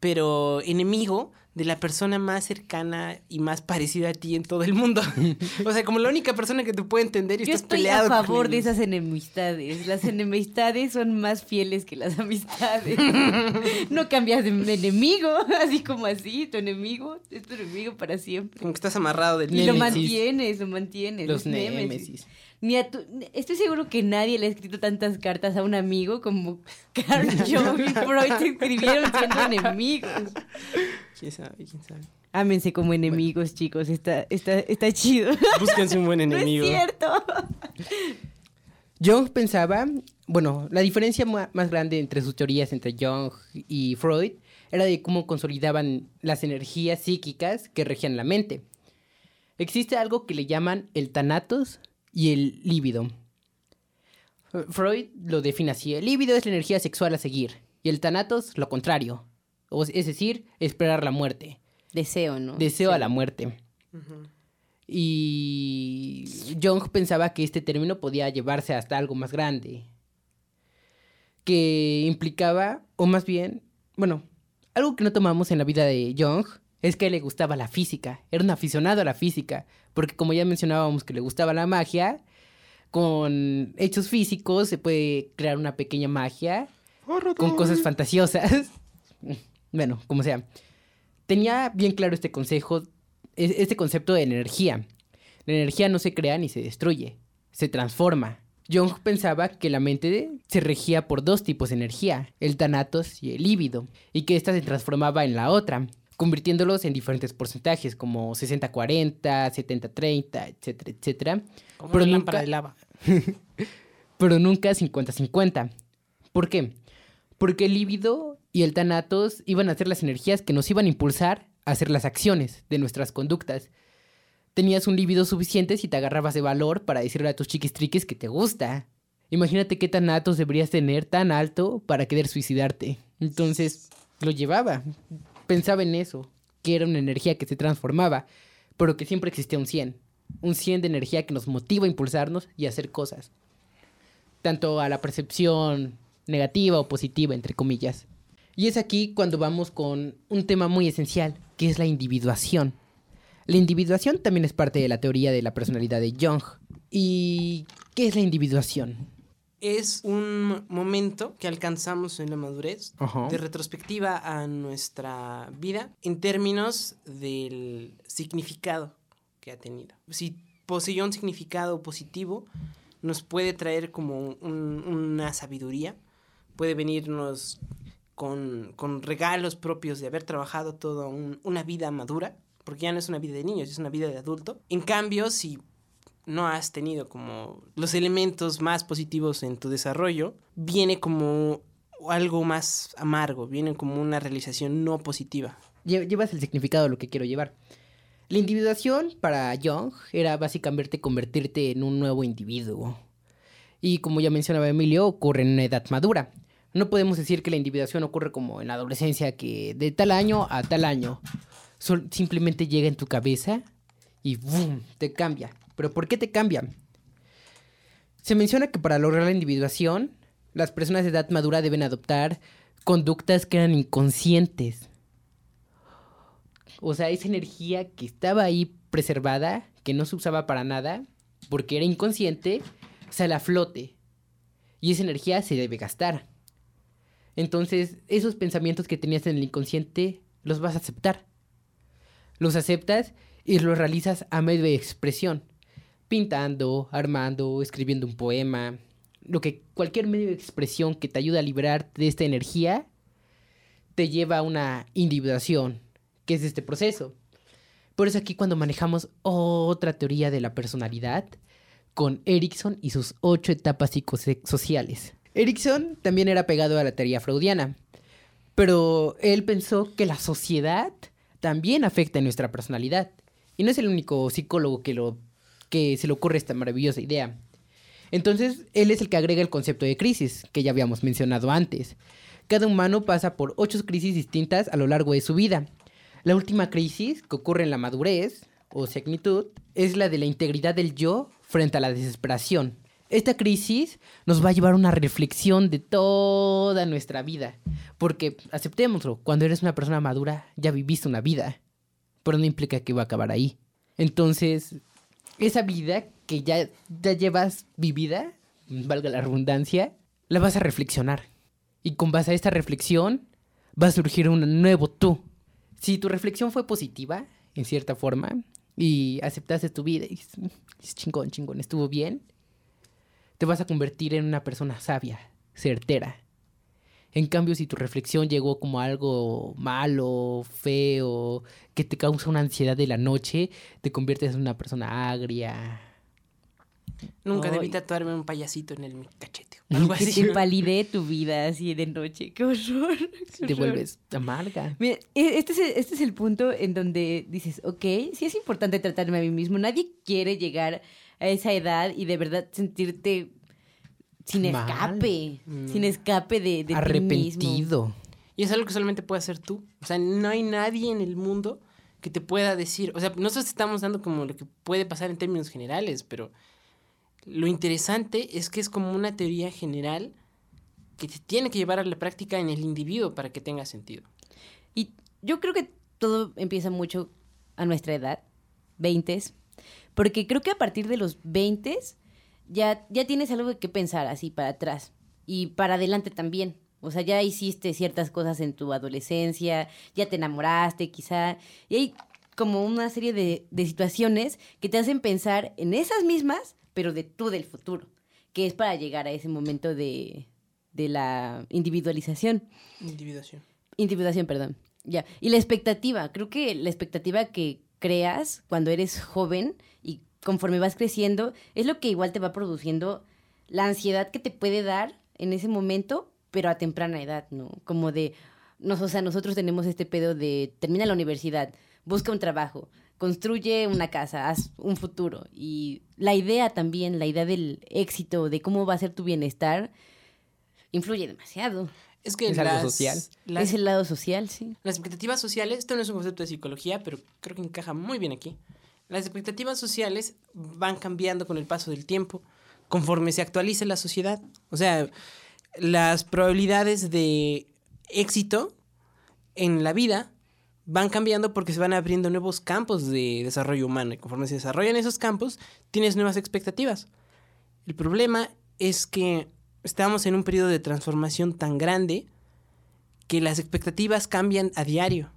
Pero enemigo de la persona más cercana y más parecida a ti en todo el mundo. o sea, como la única persona que te puede entender y Yo estás estoy peleado a favor de esas enemistades. Las enemistades son más fieles que las amistades. no cambias de enemigo, así como así. Tu enemigo es tu enemigo para siempre. Como que estás amarrado del Y lo mantienes, lo mantienes. Los es némesis. némesis. Ni a tu- estoy seguro que nadie le ha escrito tantas cartas a un amigo como Carl Jung y Freud se escribieron siendo enemigos. ¿Quién sabe? ¿Quién sabe? Ámense como enemigos, chicos. Está, está, está chido. Búsquense un buen No enemigo. es cierto. Jung pensaba, bueno, la diferencia más grande entre sus teorías entre Jung y Freud era de cómo consolidaban las energías psíquicas que regían la mente. Existe algo que le llaman el tanatos y el líbido. Freud lo define así, el líbido es la energía sexual a seguir y el tanatos lo contrario, o- es decir, esperar la muerte, Deseo, ¿no? deseo a la muerte. Y Jung pensaba que este término podía llevarse hasta algo más grande. Que implicaba, o más bien, bueno, algo que no tomamos en la vida de Jung es que le gustaba la física. Era un aficionado a la física. Porque como ya mencionábamos que le gustaba la magia, con hechos físicos se puede crear una pequeña magia con cosas fantasiosas. bueno, como sea. Tenía bien claro este consejo, e- este concepto de energía. La energía no se crea ni se destruye, se transforma. Jung pensaba que la mente se regía por dos tipos de energía, el thanatos y el líbido, y que ésta se transformaba en la otra, convirtiéndolos en diferentes porcentajes como 60-40, 70-30, etcétera, etcétera Como Pero una nunca- de lava. pero nunca 50-50. ¿Por qué? Porque el líbido y el tanatos iban a ser las energías que nos iban a impulsar a hacer las acciones de nuestras conductas. Tenías un líbido suficiente si te agarrabas de valor para decirle a tus chiquistriques que te gusta. Imagínate qué tanatos deberías tener tan alto para querer suicidarte. Entonces, lo llevaba. Pensaba en eso, que era una energía que se transformaba, pero que siempre existía un 100. Un 100 de energía que nos motiva a impulsarnos y a hacer cosas tanto a la percepción negativa o positiva, entre comillas. Y es aquí cuando vamos con un tema muy esencial, que es la individuación. La individuación también es parte de la teoría de la personalidad de Jung. ¿Y qué es la individuación? Es un momento que alcanzamos en la madurez Ajá. de retrospectiva a nuestra vida en términos del significado que ha tenido. Si poseyó un significado positivo, nos puede traer como un- una sabiduría, puede venirnos con, con regalos propios de haber trabajado toda un- una vida madura, porque ya no es una vida de niños, es una vida de adulto. En cambio, si no has tenido como los elementos más positivos en tu desarrollo, viene como algo más amargo, viene como una realización no positiva. Lle- Llevas el significado de lo que quiero llevar. La individuación para Jung era básicamente convertirte en un nuevo individuo. Y como ya mencionaba Emilio, ocurre en una edad madura. No podemos decir que la individuación ocurre como en la adolescencia, que de tal año a tal año. Simplemente llega en tu cabeza y ¡boom! te cambia. ¿Pero por qué te cambia? Se menciona que para lograr la individuación, las personas de edad madura deben adoptar conductas que eran inconscientes. O sea, esa energía que estaba ahí preservada, que no se usaba para nada, porque era inconsciente, sale a flote. Y esa energía se debe gastar. Entonces, esos pensamientos que tenías en el inconsciente, los vas a aceptar. Los aceptas y lo realizas a medio de expresión, pintando, armando, escribiendo un poema, lo que cualquier medio de expresión que te ayude a liberar de esta energía te lleva a una individuación, que es este proceso. Por eso aquí cuando manejamos otra teoría de la personalidad con Erickson y sus ocho etapas psicosociales. Erickson también era pegado a la teoría freudiana, pero él pensó que la sociedad también afecta a nuestra personalidad. Y no es el único psicólogo que, lo, que se le ocurre esta maravillosa idea. Entonces, él es el que agrega el concepto de crisis, que ya habíamos mencionado antes. Cada humano pasa por ocho crisis distintas a lo largo de su vida. La última crisis, que ocurre en la madurez o segnitud, es la de la integridad del yo frente a la desesperación. Esta crisis nos va a llevar a una reflexión de toda nuestra vida. Porque, aceptémoslo, cuando eres una persona madura, ya viviste una vida. Pero no implica que va a acabar ahí. Entonces, esa vida que ya, ya llevas vivida, valga la redundancia, la vas a reflexionar. Y con base a esta reflexión, va a surgir un nuevo tú. Si tu reflexión fue positiva, en cierta forma, y aceptaste tu vida y es chingón, chingón, estuvo bien, te vas a convertir en una persona sabia, certera. En cambio, si tu reflexión llegó como algo malo, feo, que te causa una ansiedad de la noche, te conviertes en una persona agria. Nunca debí Ay. tatuarme un payasito en el cachete. Algo así. te palide tu vida así de noche. ¡Qué horror! qué Te vuelves amarga. Mira, e- este es, el, este es el punto en donde dices, ok, sí es importante tratarme a mí mismo. Nadie quiere llegar a esa edad y de verdad sentirte sin Mal. escape. Mm. Sin escape de, de ti mismo. Arrepentido. Y es algo que solamente puedes hacer tú. O sea, no hay nadie en el mundo que te pueda decir. O sea, nosotros estamos dando como lo que puede pasar en términos generales, pero lo interesante es que es como una teoría general que te tiene que llevar a la práctica en el individuo para que tenga sentido. Y yo creo que todo empieza mucho a nuestra edad, 20 porque creo que a partir de los 20 ya, ya tienes algo que pensar así para atrás y para adelante también. O sea, ya hiciste ciertas cosas en tu adolescencia, ya te enamoraste quizá, y hay como una serie de, de situaciones que te hacen pensar en esas mismas, pero de tú del futuro, que es para llegar a ese momento de, de la individualización. Individuación. Individuación, perdón. Ya. Y la expectativa. Creo que la expectativa que creas cuando eres joven conforme vas creciendo es lo que igual te va produciendo la ansiedad que te puede dar en ese momento, pero a temprana edad, ¿no? Como de, nos, o sea, nosotros tenemos este pedo de termina la universidad, busca un trabajo, construye una casa, haz un futuro. Y la idea también, la idea del éxito, de cómo va a ser tu bienestar, influye demasiado. Es que Es algo las, social. las- Es el lado social, sí. Las expectativas sociales, esto no es un concepto de psicología, pero creo que encaja muy bien aquí. Las expectativas sociales van cambiando con el paso del tiempo, conforme se actualiza la sociedad. O sea, las probabilidades de éxito en la vida van cambiando porque se van abriendo nuevos campos de desarrollo humano. Y conforme se desarrollan esos campos, tienes nuevas expectativas. El problema es que estamos en un periodo de transformación tan grande que las expectativas cambian a diario.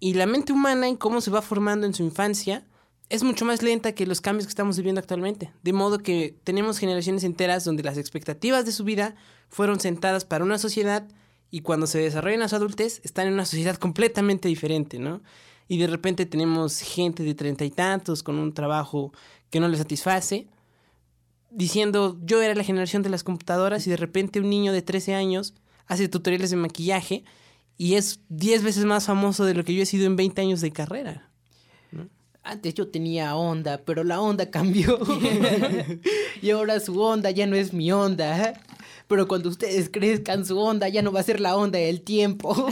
Y la mente humana en cómo se va formando en su infancia es mucho más lenta que los cambios que estamos viviendo actualmente. De modo que tenemos generaciones enteras donde las expectativas de su vida fueron sentadas para una sociedad y cuando se desarrollan las adultez están en una sociedad completamente diferente, ¿no? Y de repente tenemos gente de treinta y tantos con un trabajo que no les satisface, diciendo yo era la generación de las computadoras y de repente un niño de 13 años hace tutoriales de maquillaje y es 10 veces más famoso de lo que yo he sido en 20 años de carrera. Antes yo tenía onda, pero la onda cambió. y ahora su onda ya no es mi onda. Pero cuando ustedes crezcan, su onda ya no va a ser la onda del tiempo.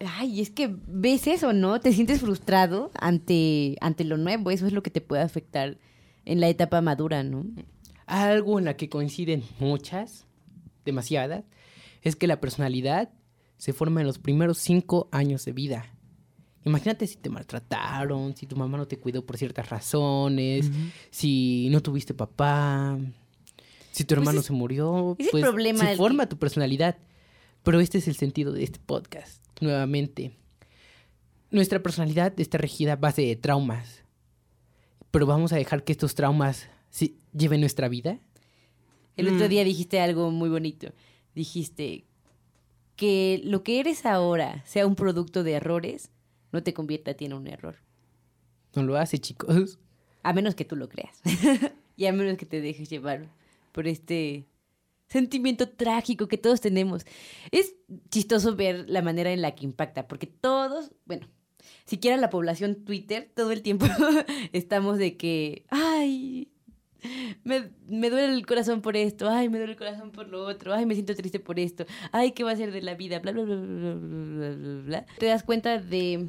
Ay, es que ves eso, ¿no? Te sientes frustrado ante, ante lo nuevo. Eso es lo que te puede afectar en la etapa madura, ¿no? Algo en la que coinciden muchas, demasiadas, es que la personalidad se forma en los primeros cinco años de vida. Imagínate si te maltrataron, si tu mamá no te cuidó por ciertas razones, si no tuviste papá, si tu hermano es- se murió, es el pues problema se forma tu personalidad. Pero este es el sentido de este podcast, nuevamente. Nuestra personalidad está regida a base de traumas. Pero vamos a dejar que estos traumas sí, lleven nuestra vida. El otro Mm. día dijiste algo muy bonito. Dijiste que lo que eres ahora sea un producto de errores, no te convierta a ti en un error. No lo hace, chicos. A menos que tú lo creas. y a menos que te dejes llevar por este sentimiento trágico que todos tenemos. Es chistoso ver la manera en la que impacta, porque todos, bueno, siquiera la población Twitter, todo el tiempo estamos de que, ay, me, me duele el corazón por esto, ay, me duele el corazón por lo otro, ay, me siento triste por esto, ay, ¿qué va a ser de la vida? Bla, bla, bla, bla, bla, bla, bla, bla. Te das cuenta de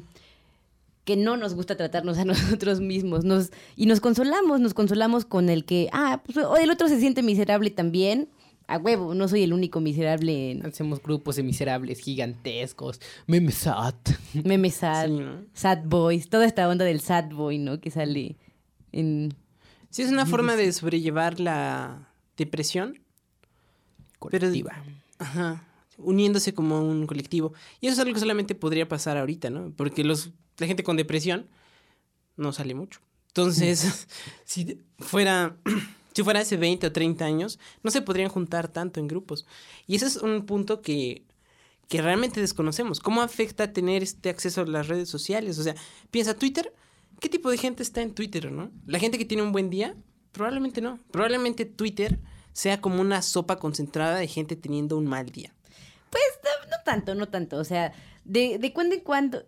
que no nos gusta tratarnos a nosotros mismos nos, y nos consolamos, nos consolamos con el que, ah, pues o el otro se siente miserable también, a huevo, no soy el único miserable en Hacemos grupos de miserables gigantescos. Memes sad. meme sad, Sí, ¿no? sad boys, toda esta onda del sad boy, ¿no? Que sale en... Sí, es una forma de sobrellevar la depresión, Pero- Colectiva. ajá, uniéndose como un colectivo. Y eso es algo que solamente podría pasar ahorita, ¿no? Porque los, la gente con depresión no sale mucho. Entonces, si fuera, si fuera hace 20 o 30 años, no se podrían juntar tanto en grupos. Y ese es un punto que, que realmente desconocemos. ¿Cómo afecta tener este acceso a las redes sociales? O sea, piensa Twitter, ¿qué tipo de gente está en Twitter, no? La gente que tiene un buen día, probablemente no. Probablemente Twitter sea como una sopa concentrada de gente teniendo un mal día. Pues no, tanto, no tanto, o sea, de, de cuando en cuando...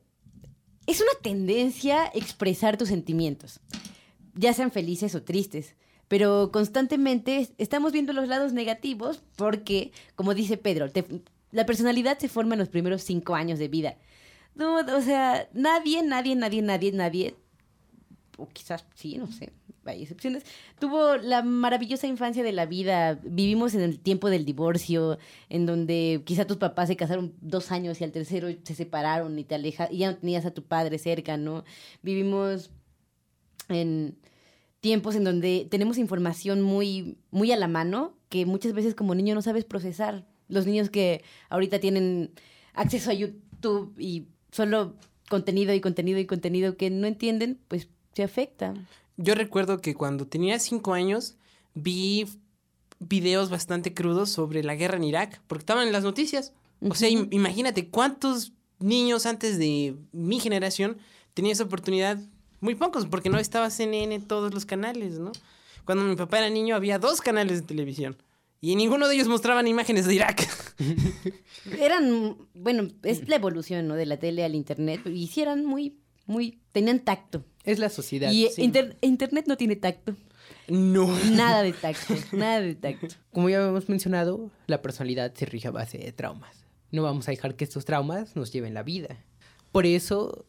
Es una tendencia expresar tus sentimientos, ya sean felices o tristes. Pero constantemente estamos viendo los lados negativos porque, como dice Pedro, la personalidad se forma en los primeros cinco años de vida. O sea, nadie, nadie, nadie, nadie, nadie, o quizás sí, no sé, hay excepciones, tuvo la maravillosa infancia de la vida. Vivimos en el tiempo del divorcio, en donde quizá tus papás se casaron dos años y al tercero se separaron y te alejas y ya no tenías a tu padre cerca, ¿no? Vivimos en tiempos en donde tenemos información muy, muy a la mano que muchas veces como niño no sabes procesar. Los niños que ahorita tienen acceso a YouTube y solo contenido y contenido y contenido que no entienden, pues se afecta. Yo recuerdo que cuando tenía cinco años vi videos bastante crudos sobre la guerra en Irak, porque estaban en las noticias. O sea, im- imagínate cuántos niños antes de mi generación tenían esa oportunidad. Muy pocos, porque no estaba CNN todos los canales, ¿no? Cuando mi papá era niño había dos canales de televisión. Y ninguno de ellos mostraban imágenes de Irak. Eran, bueno, es la evolución, ¿no? De la tele al internet. Y sí eran muy, muy, tenían tacto. Es la sociedad. Y sí. inter- internet no tiene tacto. no. Nada de tacto, nada de tacto. Como ya hemos mencionado, la personalidad se rige a base de traumas. No vamos a dejar que estos traumas nos lleven la vida. Por eso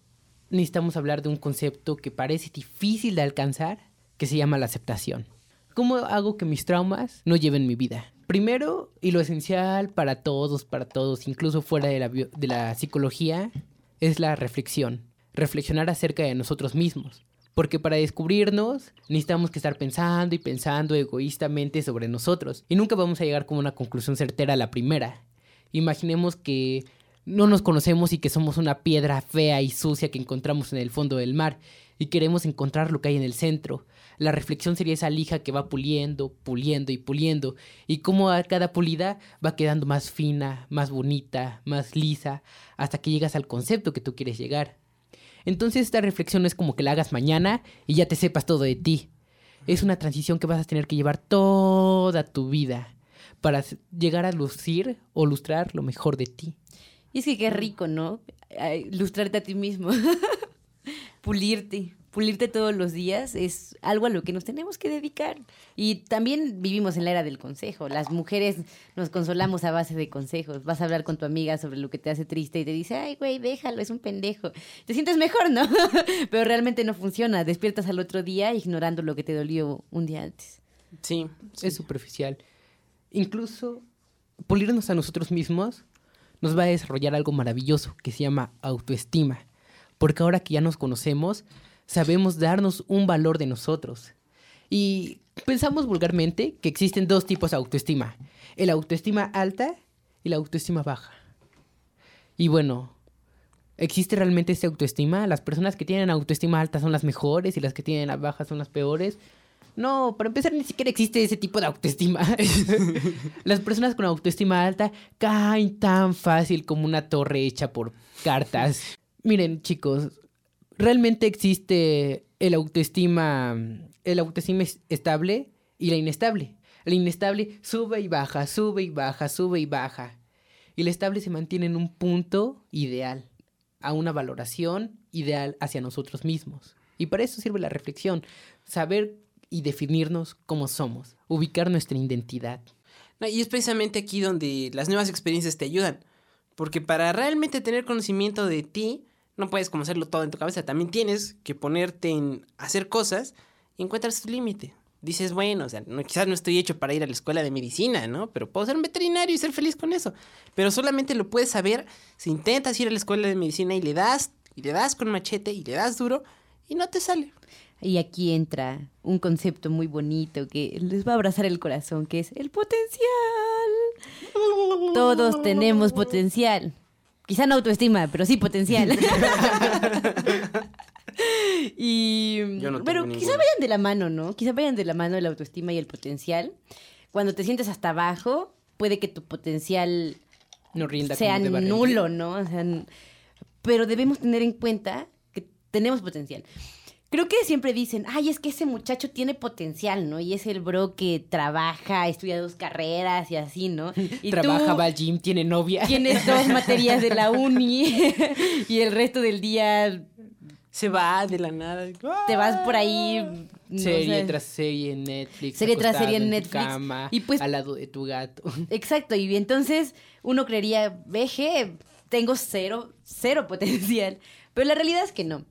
necesitamos hablar de un concepto que parece difícil de alcanzar, que se llama la aceptación. ¿Cómo hago que mis traumas no lleven mi vida? Primero, y lo esencial para todos, para todos, incluso fuera de la, de la psicología, es la reflexión. Reflexionar acerca de nosotros mismos. Porque para descubrirnos necesitamos que estar pensando y pensando egoístamente sobre nosotros. Y nunca vamos a llegar como una conclusión certera a la primera. Imaginemos que no nos conocemos y que somos una piedra fea y sucia que encontramos en el fondo del mar y queremos encontrar lo que hay en el centro. La reflexión sería esa lija que va puliendo, puliendo y puliendo y cómo a cada pulida va quedando más fina, más bonita, más lisa, hasta que llegas al concepto que tú quieres llegar. Entonces esta reflexión no es como que la hagas mañana y ya te sepas todo de ti. Es una transición que vas a tener que llevar toda tu vida para llegar a lucir o lustrar lo mejor de ti. Y es que qué rico, ¿no? Ay, Ilustrarte a ti mismo. Pulirte. Pulirte todos los días es algo a lo que nos tenemos que dedicar. Y también vivimos en la era del consejo. Las mujeres nos consolamos a base de consejos. Vas a hablar con tu amiga sobre lo que te hace triste y te dice, ay, güey, déjalo, es un pendejo. Te sientes mejor, ¿no? Pero realmente no funciona. Despiertas al otro día ignorando lo que te dolió un día antes. Sí. sí. Es superficial. Incluso pulirnos a nosotros mismos nos va a desarrollar algo maravilloso que se llama autoestima. Porque ahora que ya nos conocemos, sabemos darnos un valor de nosotros. Y pensamos vulgarmente que existen dos tipos de autoestima. El autoestima alta y la autoestima baja. Y bueno, ¿Existe realmente esa autoestima? ¿Las personas que tienen autoestima alta son las mejores y las que tienen la baja son las peores? No, para empezar ni siquiera existe ese tipo de autoestima. las personas con autoestima alta caen tan fácil como una torre hecha por cartas. Miren, chicos, realmente existe el autoestima, el autoestima estable y la inestable. La inestable sube y baja, sube y baja, sube y baja. Y la estable se mantiene en un punto ideal a una valoración ideal hacia nosotros mismos. Y para eso sirve la reflexión, saber y definirnos como somos, ubicar nuestra identidad. y es precisamente aquí donde las nuevas experiencias te ayudan, porque para realmente tener conocimiento de ti, no puedes conocerlo todo en tu cabeza, también tienes que ponerte en hacer cosas y encuentras tu límite dices, bueno, o sea, quizás no estoy hecho para ir a la escuela de medicina, ¿no? Pero puedo ser un veterinario y ser feliz con eso. Pero solamente lo puedes saber si intentas ir a la escuela de medicina y le das, y le das con machete y le das duro y no te sale. Y aquí entra un concepto muy bonito que les va a abrazar el corazón, que es el potencial. Todos tenemos potencial. Quizá no autoestima, pero sí potencial. y pero quizá vayan de la mano, ¿no? Quizá vayan de la mano la autoestima y el potencial. Cuando te sientes hasta abajo, puede que tu potencial no rinda sea nulo, ¿no? O sea, pero debemos tener en cuenta que tenemos potencial. Creo que siempre dicen, ay, es que ese muchacho tiene potencial, ¿no? Y es el bro que trabaja, estudia dos carreras y así, ¿no? Y trabaja, va al gym, tiene novia. Tienes dos materias de la uni y el resto del día se va de la nada. Te vas por ahí. serie tras serie en Netflix. Serie tras serie en, Netflix. Cama, y pues, al lado de tu gato. Exacto. Y entonces uno creería, veje, tengo cero, cero potencial. Pero la realidad es que no.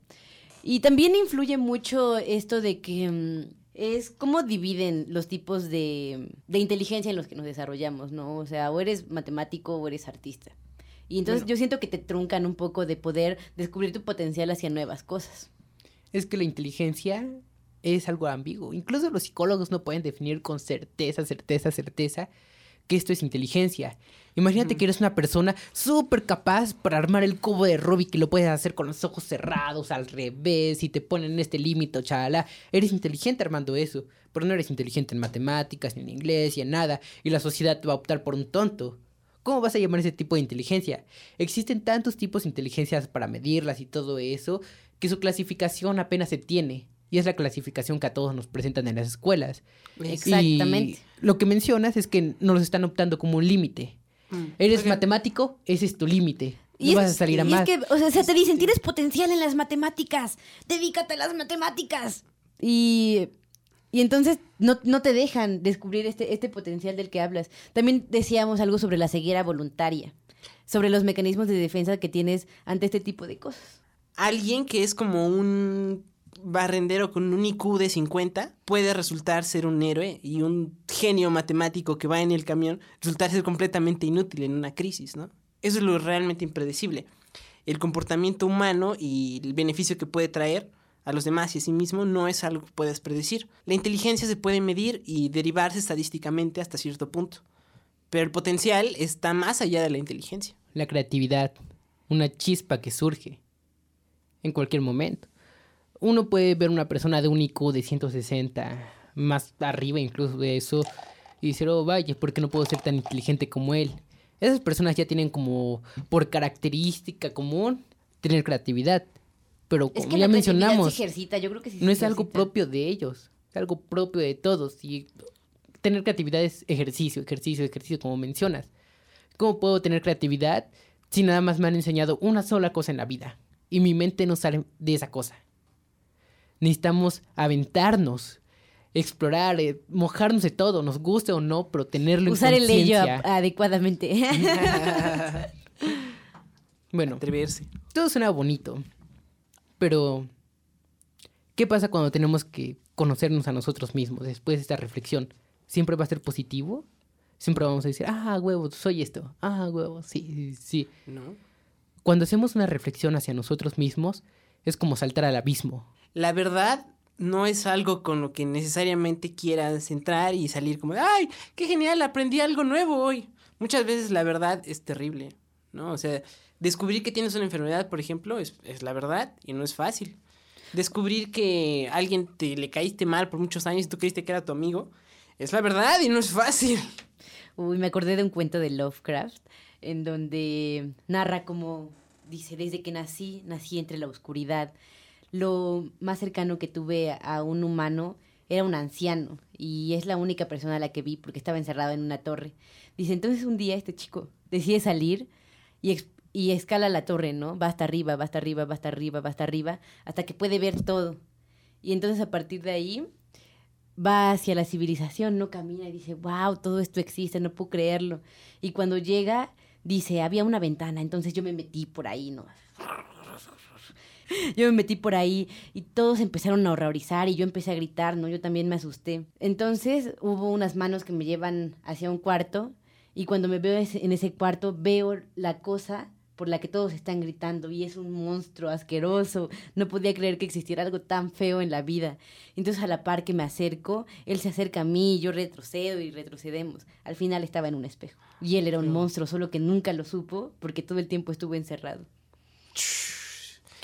Y también influye mucho esto de que mm, es cómo dividen los tipos de, de inteligencia en los que nos desarrollamos, ¿no? O sea, o eres matemático o eres artista. Y entonces yo siento que te truncan un poco de poder descubrir tu potencial hacia nuevas cosas. Es que la inteligencia es algo ambiguo. Incluso los psicólogos no pueden definir con certeza, certeza, certeza que esto es inteligencia. Imagínate que eres una persona súper capaz para armar el cubo de Rubik que lo puedes hacer con los ojos cerrados, al revés, y te ponen en este límite, chala. Eres inteligente armando eso, pero no eres inteligente en matemáticas, ni en inglés, ni en nada, y la sociedad te va a optar por un tonto. ¿Cómo vas a llamar ese tipo de inteligencia? Existen tantos tipos de inteligencias para medirlas y todo eso, que su clasificación apenas se tiene. Y es la clasificación que a todos nos presentan en las escuelas. Exactamente. lo que mencionas es que nos están optando como un límite. Mm. Eres matemático, ese es tu límite. No vas a salir a más. Es que, o sea, te dicen, tienes potencial en las matemáticas, dedícate a las matemáticas. Y y entonces no, te dejan descubrir este, este potencial del que hablas. También decíamos algo sobre la ceguera voluntaria, sobre los mecanismos de defensa que tienes ante este tipo de cosas. Alguien que es como un barrendero con un IQ de 50 puede resultar ser un héroe y un genio matemático que va en el camión resultar ser completamente inútil en una crisis, ¿no? Eso es lo realmente impredecible. El comportamiento humano y el beneficio que puede traer a los demás y a sí mismo no es algo que puedas predecir. La inteligencia se puede medir y derivarse estadísticamente hasta cierto punto, pero el potencial está más allá de la inteligencia. La creatividad, una chispa que surge en cualquier momento. Uno puede ver una persona de un IQ de 160, más arriba incluso de eso, y decir, oh vaya, ¿por qué no puedo ser tan inteligente como él? Esas personas ya tienen como por característica común tener creatividad pero como ya mencionamos, no es algo propio de ellos, es algo propio de todos. Y tener creatividad es ejercicio, ejercicio, ejercicio, como mencionas. ¿Cómo puedo tener creatividad si nada más me han enseñado una sola cosa en la vida? Y mi mente no sale de esa cosa. Necesitamos aventarnos, explorar, eh, mojarnos de todo, nos guste o no, pero tenerlo Usar en Usar el ello adecuadamente. bueno, atreverse. Todo suena bonito. Pero, ¿qué pasa cuando tenemos que conocernos a nosotros mismos después de esta reflexión? ¿Siempre va a ser positivo? Siempre vamos a decir, ah, huevo, soy esto. Ah, huevo, sí, sí. No. Cuando hacemos una reflexión hacia nosotros mismos, es como saltar al abismo. La verdad no es algo con lo que necesariamente quieras entrar y salir como, ay, qué genial, aprendí algo nuevo hoy. Muchas veces la verdad es terrible. ¿no? O sea, descubrir que tienes una enfermedad, por ejemplo, es, es la verdad y no es fácil. Descubrir que alguien te le caíste mal por muchos años y tú creíste que era tu amigo, es la verdad y no es fácil. Uy, me acordé de un cuento de Lovecraft en donde narra como dice, desde que nací, nací entre la oscuridad. Lo más cercano que tuve a un humano era un anciano y es la única persona a la que vi porque estaba encerrado en una torre. Dice, entonces un día este chico decide salir y, y escala la torre, ¿no? Va hasta arriba, va hasta arriba, va hasta arriba, va hasta arriba, hasta que puede ver todo. Y entonces a partir de ahí va hacia la civilización, no camina y dice, wow, todo esto existe, no puedo creerlo. Y cuando llega, dice, había una ventana, entonces yo me metí por ahí, ¿no? Yo me metí por ahí y todos empezaron a horrorizar y yo empecé a gritar, ¿no? Yo también me asusté. Entonces hubo unas manos que me llevan hacia un cuarto y cuando me veo en ese cuarto veo la cosa por la que todos están gritando y es un monstruo asqueroso. No podía creer que existiera algo tan feo en la vida. Entonces a la par que me acerco, él se acerca a mí y yo retrocedo y retrocedemos. Al final estaba en un espejo. Y él era un monstruo, solo que nunca lo supo porque todo el tiempo estuvo encerrado.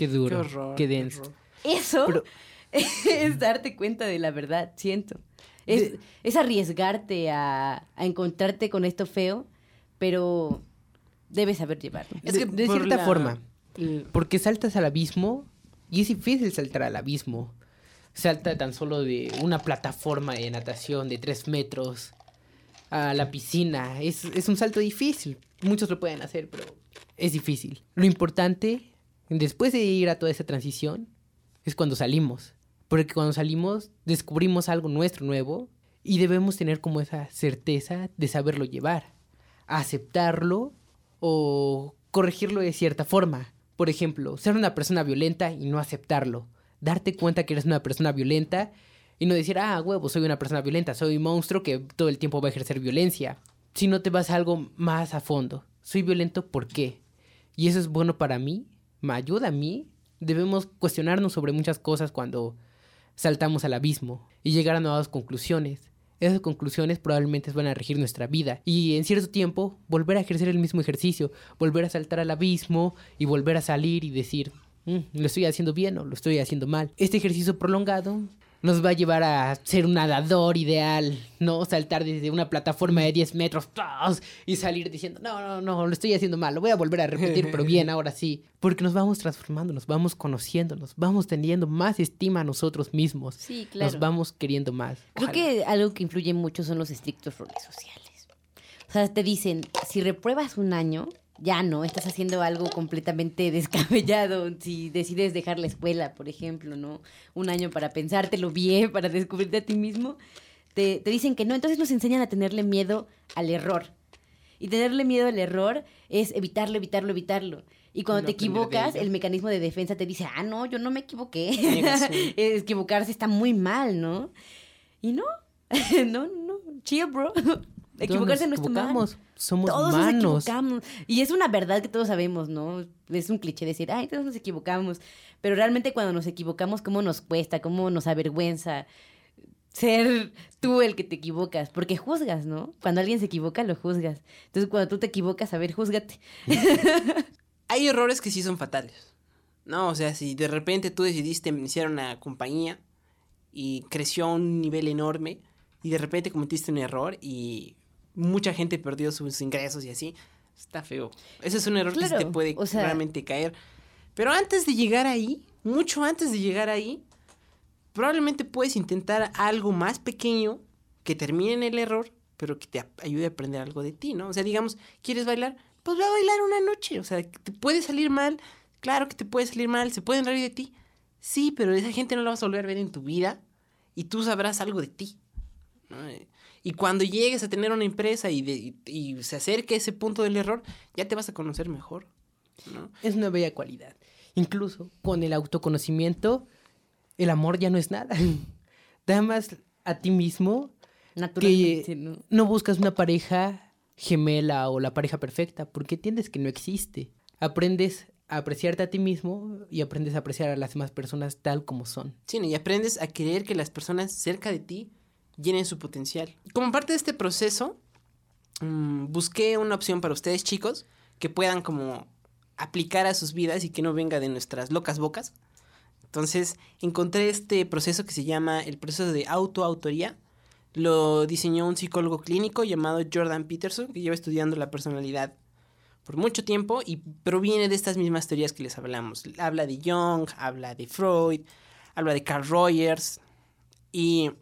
Qué duro, Qué horror. qué qué denso. horror. Eso Pero- es darte cuenta de la verdad, siento. Es, De- es arriesgarte a, a encontrarte con esto feo, pero debes saber llevarlo. Es de, que de cierta la- forma, Mm, porque saltas al abismo y es difícil saltar al abismo. Salta tan solo de una plataforma de natación de tres metros a la piscina. Es, es un salto difícil. Muchos lo pueden hacer, pero es difícil. Lo importante, después de ir a toda esa transición, es cuando salimos. Porque cuando salimos descubrimos algo nuestro nuevo y debemos tener como esa certeza de saberlo llevar, aceptarlo o corregirlo de cierta forma. Por ejemplo, ser una persona violenta y no aceptarlo. Darte cuenta que eres una persona violenta y no decir, ah, huevo, soy una persona violenta, soy un monstruo que todo el tiempo va a ejercer violencia. Si no te vas a algo más a fondo. Soy violento, ¿por qué? Y eso es bueno para mí, me ayuda a mí. Debemos cuestionarnos sobre muchas cosas cuando saltamos al abismo y llegar a nuevas conclusiones. Esas conclusiones probablemente van a regir nuestra vida y en cierto tiempo volver a ejercer el mismo ejercicio, volver a saltar al abismo y volver a salir y decir, "Mm, lo estoy haciendo bien o lo estoy haciendo mal. Este ejercicio prolongado nos va a llevar a ser un nadador ideal, ¿no? Saltar desde una plataforma de 10 metros y salir diciendo, no, no, no, lo estoy haciendo mal, lo voy a volver a repetir, pero bien, ahora sí. Porque nos vamos transformando, nos vamos conociendo, nos vamos teniendo más estima a nosotros mismos. Sí, claro. Nos vamos queriendo más. Creo que algo que influye mucho son los estrictos roles sociales. O sea, te dicen, si repruebas un año, ya no, estás haciendo algo completamente descabellado. Si decides dejar la escuela, por ejemplo, ¿no? Un año para pensártelo bien, para descubrirte a ti mismo, te, te dicen que no. Entonces nos enseñan a tenerle miedo al error. Y tenerle miedo al error es evitarlo, evitarlo, evitarlo. Y cuando No te equivocas, el mecanismo de defensa te dice, ah, no, yo no me equivoqué. Equivocarse está muy mal, ¿no? Y no, no, no, chill, bro. Equivocarse no nos está mal. equivocamos, Somos Todos nos humanos. equivocamos. Y es una verdad que todos sabemos, ¿no? Es un cliché decir, ay, todos nos equivocamos. Pero realmente cuando nos equivocamos, ¿cómo nos cuesta? ¿Cómo nos avergüenza ser tú el que te equivocas? Porque juzgas, ¿no? Cuando alguien se equivoca, lo juzgas. Entonces, cuando tú te equivocas, a ver, júzgate. Hay errores que sí son fatales. No, o sea, si de repente tú decidiste iniciar una compañía y creció a un nivel enorme y de repente cometiste un error y mucha gente perdió sus ingresos y así, está feo. Ese es un error que sí te Claro, puede o sea- realmente caer. Pero antes de llegar ahí, mucho antes de llegar ahí, probablemente puedes intentar algo más pequeño que termine en el error, pero que te ayude a aprender algo de ti, ¿no? O sea, digamos, ¿quieres bailar? Pues ve a bailar una noche. O sea, te puede salir mal. Claro que te puede salir mal. ¿Se pueden reír de ti? Sí, pero esa gente no la vas a volver a ver en tu vida y tú sabrás algo de ti. ¿no? Eh, Y cuando llegues a tener una empresa y, de- y- y se acerque ese punto del error, ya te vas a conocer mejor. ¿no? Es una bella cualidad. Incluso con el autoconocimiento, el amor ya no es nada. Da más a ti mismo Naturalmente, ¿no? no buscas una pareja gemela o la pareja perfecta, porque entiendes que no existe. Aprendes a apreciarte a ti mismo y aprendes a apreciar a las demás personas tal como son. Sí, y aprendes a querer que las personas cerca de ti llenen su potencial. Como parte de este proceso, mm, busqué una opción para ustedes, chicos, que puedan como aplicar a sus vidas y que no venga de nuestras locas bocas. Entonces encontré este proceso que se llama el proceso de autoautoría. Lo diseñó un psicólogo clínico llamado Jordan Peterson, que lleva estudiando la personalidad por mucho tiempo y proviene de estas mismas teorías que les hablamos. Habla de Jung, habla de Freud, habla de Carl Rogers y...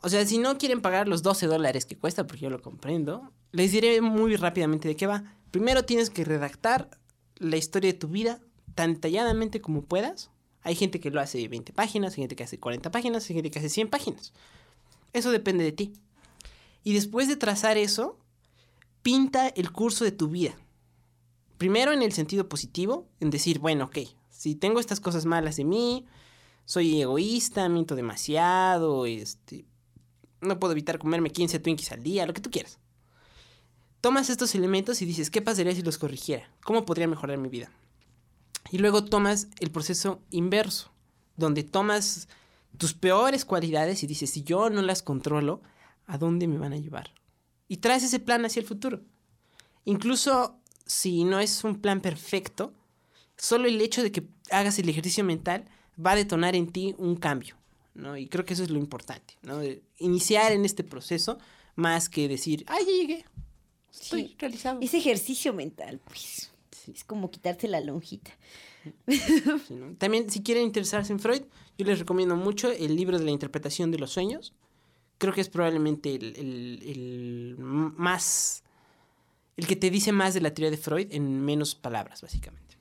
O sea, si no quieren pagar los 12 dólares que cuesta, porque yo lo comprendo, les diré muy rápidamente de qué va. Primero tienes que redactar la historia de tu vida tan detalladamente como puedas. Hay gente que lo hace 20 páginas, hay gente que hace 40 páginas, hay gente que hace 100 páginas. Eso depende de ti. Y después de trazar eso, pinta el curso de tu vida. Primero en el sentido positivo, en decir, bueno, ok, si tengo estas cosas malas de mí, soy egoísta, miento demasiado, este, no puedo evitar comerme 15 Twinkies al día, lo que tú quieras. Tomas estos elementos y dices, ¿qué pasaría si los corrigiera? ¿Cómo podría mejorar mi vida? Y luego tomas el proceso inverso, donde tomas tus peores cualidades y dices, si yo no las controlo, ¿a dónde me van a llevar? Y traes ese plan hacia el futuro. Incluso si no es un plan perfecto, solo el hecho de que hagas el ejercicio mental va a detonar en ti un cambio. ¿No? Y creo que eso es lo importante, ¿no? iniciar en este proceso más que decir, ay, ya llegué, estoy realizado. Ese ejercicio mental, pues, es como quitarse la lonjita. También, si quieren interesarse en Freud, yo les recomiendo mucho el libro de la interpretación de los sueños. Creo que es probablemente el, el más, el que te dice más de la teoría de Freud en menos palabras, básicamente.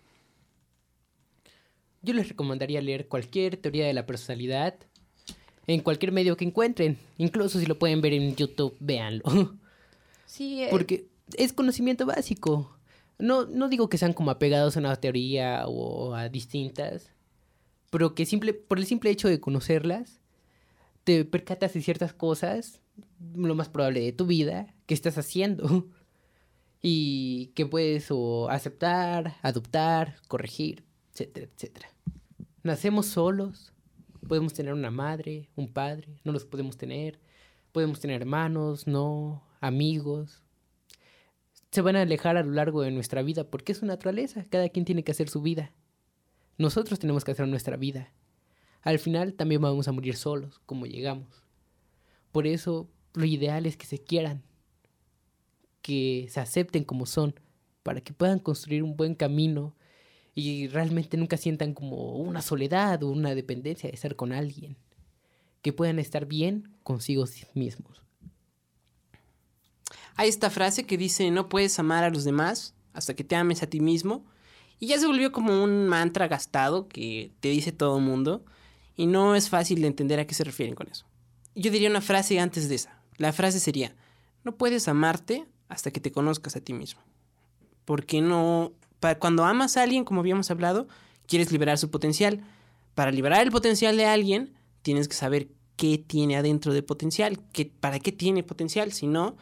Yo les recomendaría leer cualquier teoría de la personalidad en cualquier medio que encuentren. Incluso si lo pueden ver en YouTube, véanlo. Sí. Eh. Porque es conocimiento básico. No, no digo que sean como apegados a una teoría o a distintas, pero que simple, por el simple hecho de conocerlas, te percatas de ciertas cosas, lo más probable de tu vida, que estás haciendo. Y que puedes o aceptar, adoptar, corregir, etcétera, etcétera. Nacemos solos, Podemos tener una madre, un padre, no los podemos tener. Podemos tener hermanos, no, amigos. Se van a alejar a lo largo de nuestra vida porque es su naturaleza. Cada quien tiene que hacer su vida. Nosotros tenemos que hacer nuestra vida. Al final también vamos a morir solos, como llegamos. Por eso lo ideal es que se quieran, que se acepten como son, para que puedan construir un buen camino y realmente nunca sientan como una soledad o una dependencia de estar con alguien. Que puedan estar bien consigo mismos. Hay esta frase que dice, no puedes amar a los demás hasta que te ames a ti mismo. Y ya se volvió como un mantra gastado que te dice todo el mundo. Y no es fácil de entender a qué se refieren con eso. Yo diría una frase antes de esa. La frase sería, no puedes amarte hasta que te conozcas a ti mismo. Porque no cuando amas a alguien, como habíamos hablado, quieres liberar su potencial. Para liberar el potencial de alguien, tienes que saber qué tiene adentro de potencial, qué, para qué tiene potencial, si no,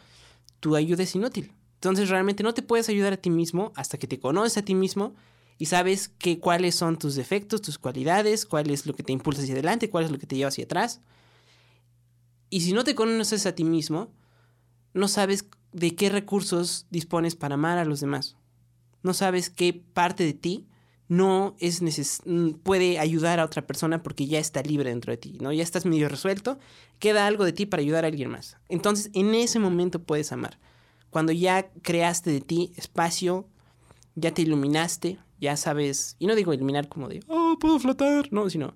tu ayuda es inútil. Entonces realmente no te puedes ayudar a ti mismo hasta que te conoces a ti mismo y sabes que, cuáles son tus defectos, tus cualidades, cuál es lo que te impulsa hacia adelante, cuál es lo que te lleva hacia atrás. Y si no te conoces a ti mismo, no sabes de qué recursos dispones para amar a los demás no sabes qué parte de ti no es mm, puede ayudar a otra persona porque ya está libre dentro de ti, ¿no? Ya estás medio resuelto, queda algo de ti para ayudar a alguien más. Entonces, en ese momento puedes amar. Cuando ya creaste de ti espacio, ya te iluminaste, ya sabes, y no digo iluminar como de, oh, puedo flotar, no, sino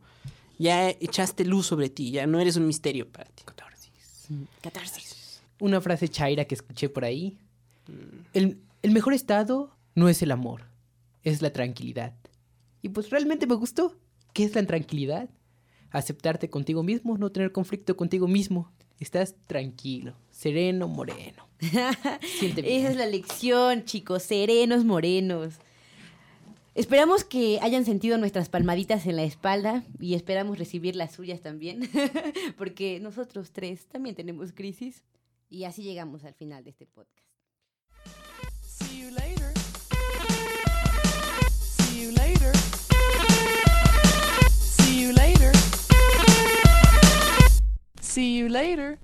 ya echaste luz sobre ti, ya no eres un misterio para ti. Catarsis. Catarsis. Una frase chaira que escuché por ahí. Mm. El, el mejor estado no es el amor, es la tranquilidad. Y pues realmente me gustó. ¿Qué es la tranquilidad? Aceptarte contigo mismo, no tener conflicto contigo mismo. Estás tranquilo, sereno, moreno. Esa es la lección, chicos, serenos, morenos. Esperamos que hayan sentido nuestras palmaditas en la espalda y esperamos recibir las suyas también, porque nosotros tres también tenemos crisis. Y así llegamos al final de este podcast. See you later.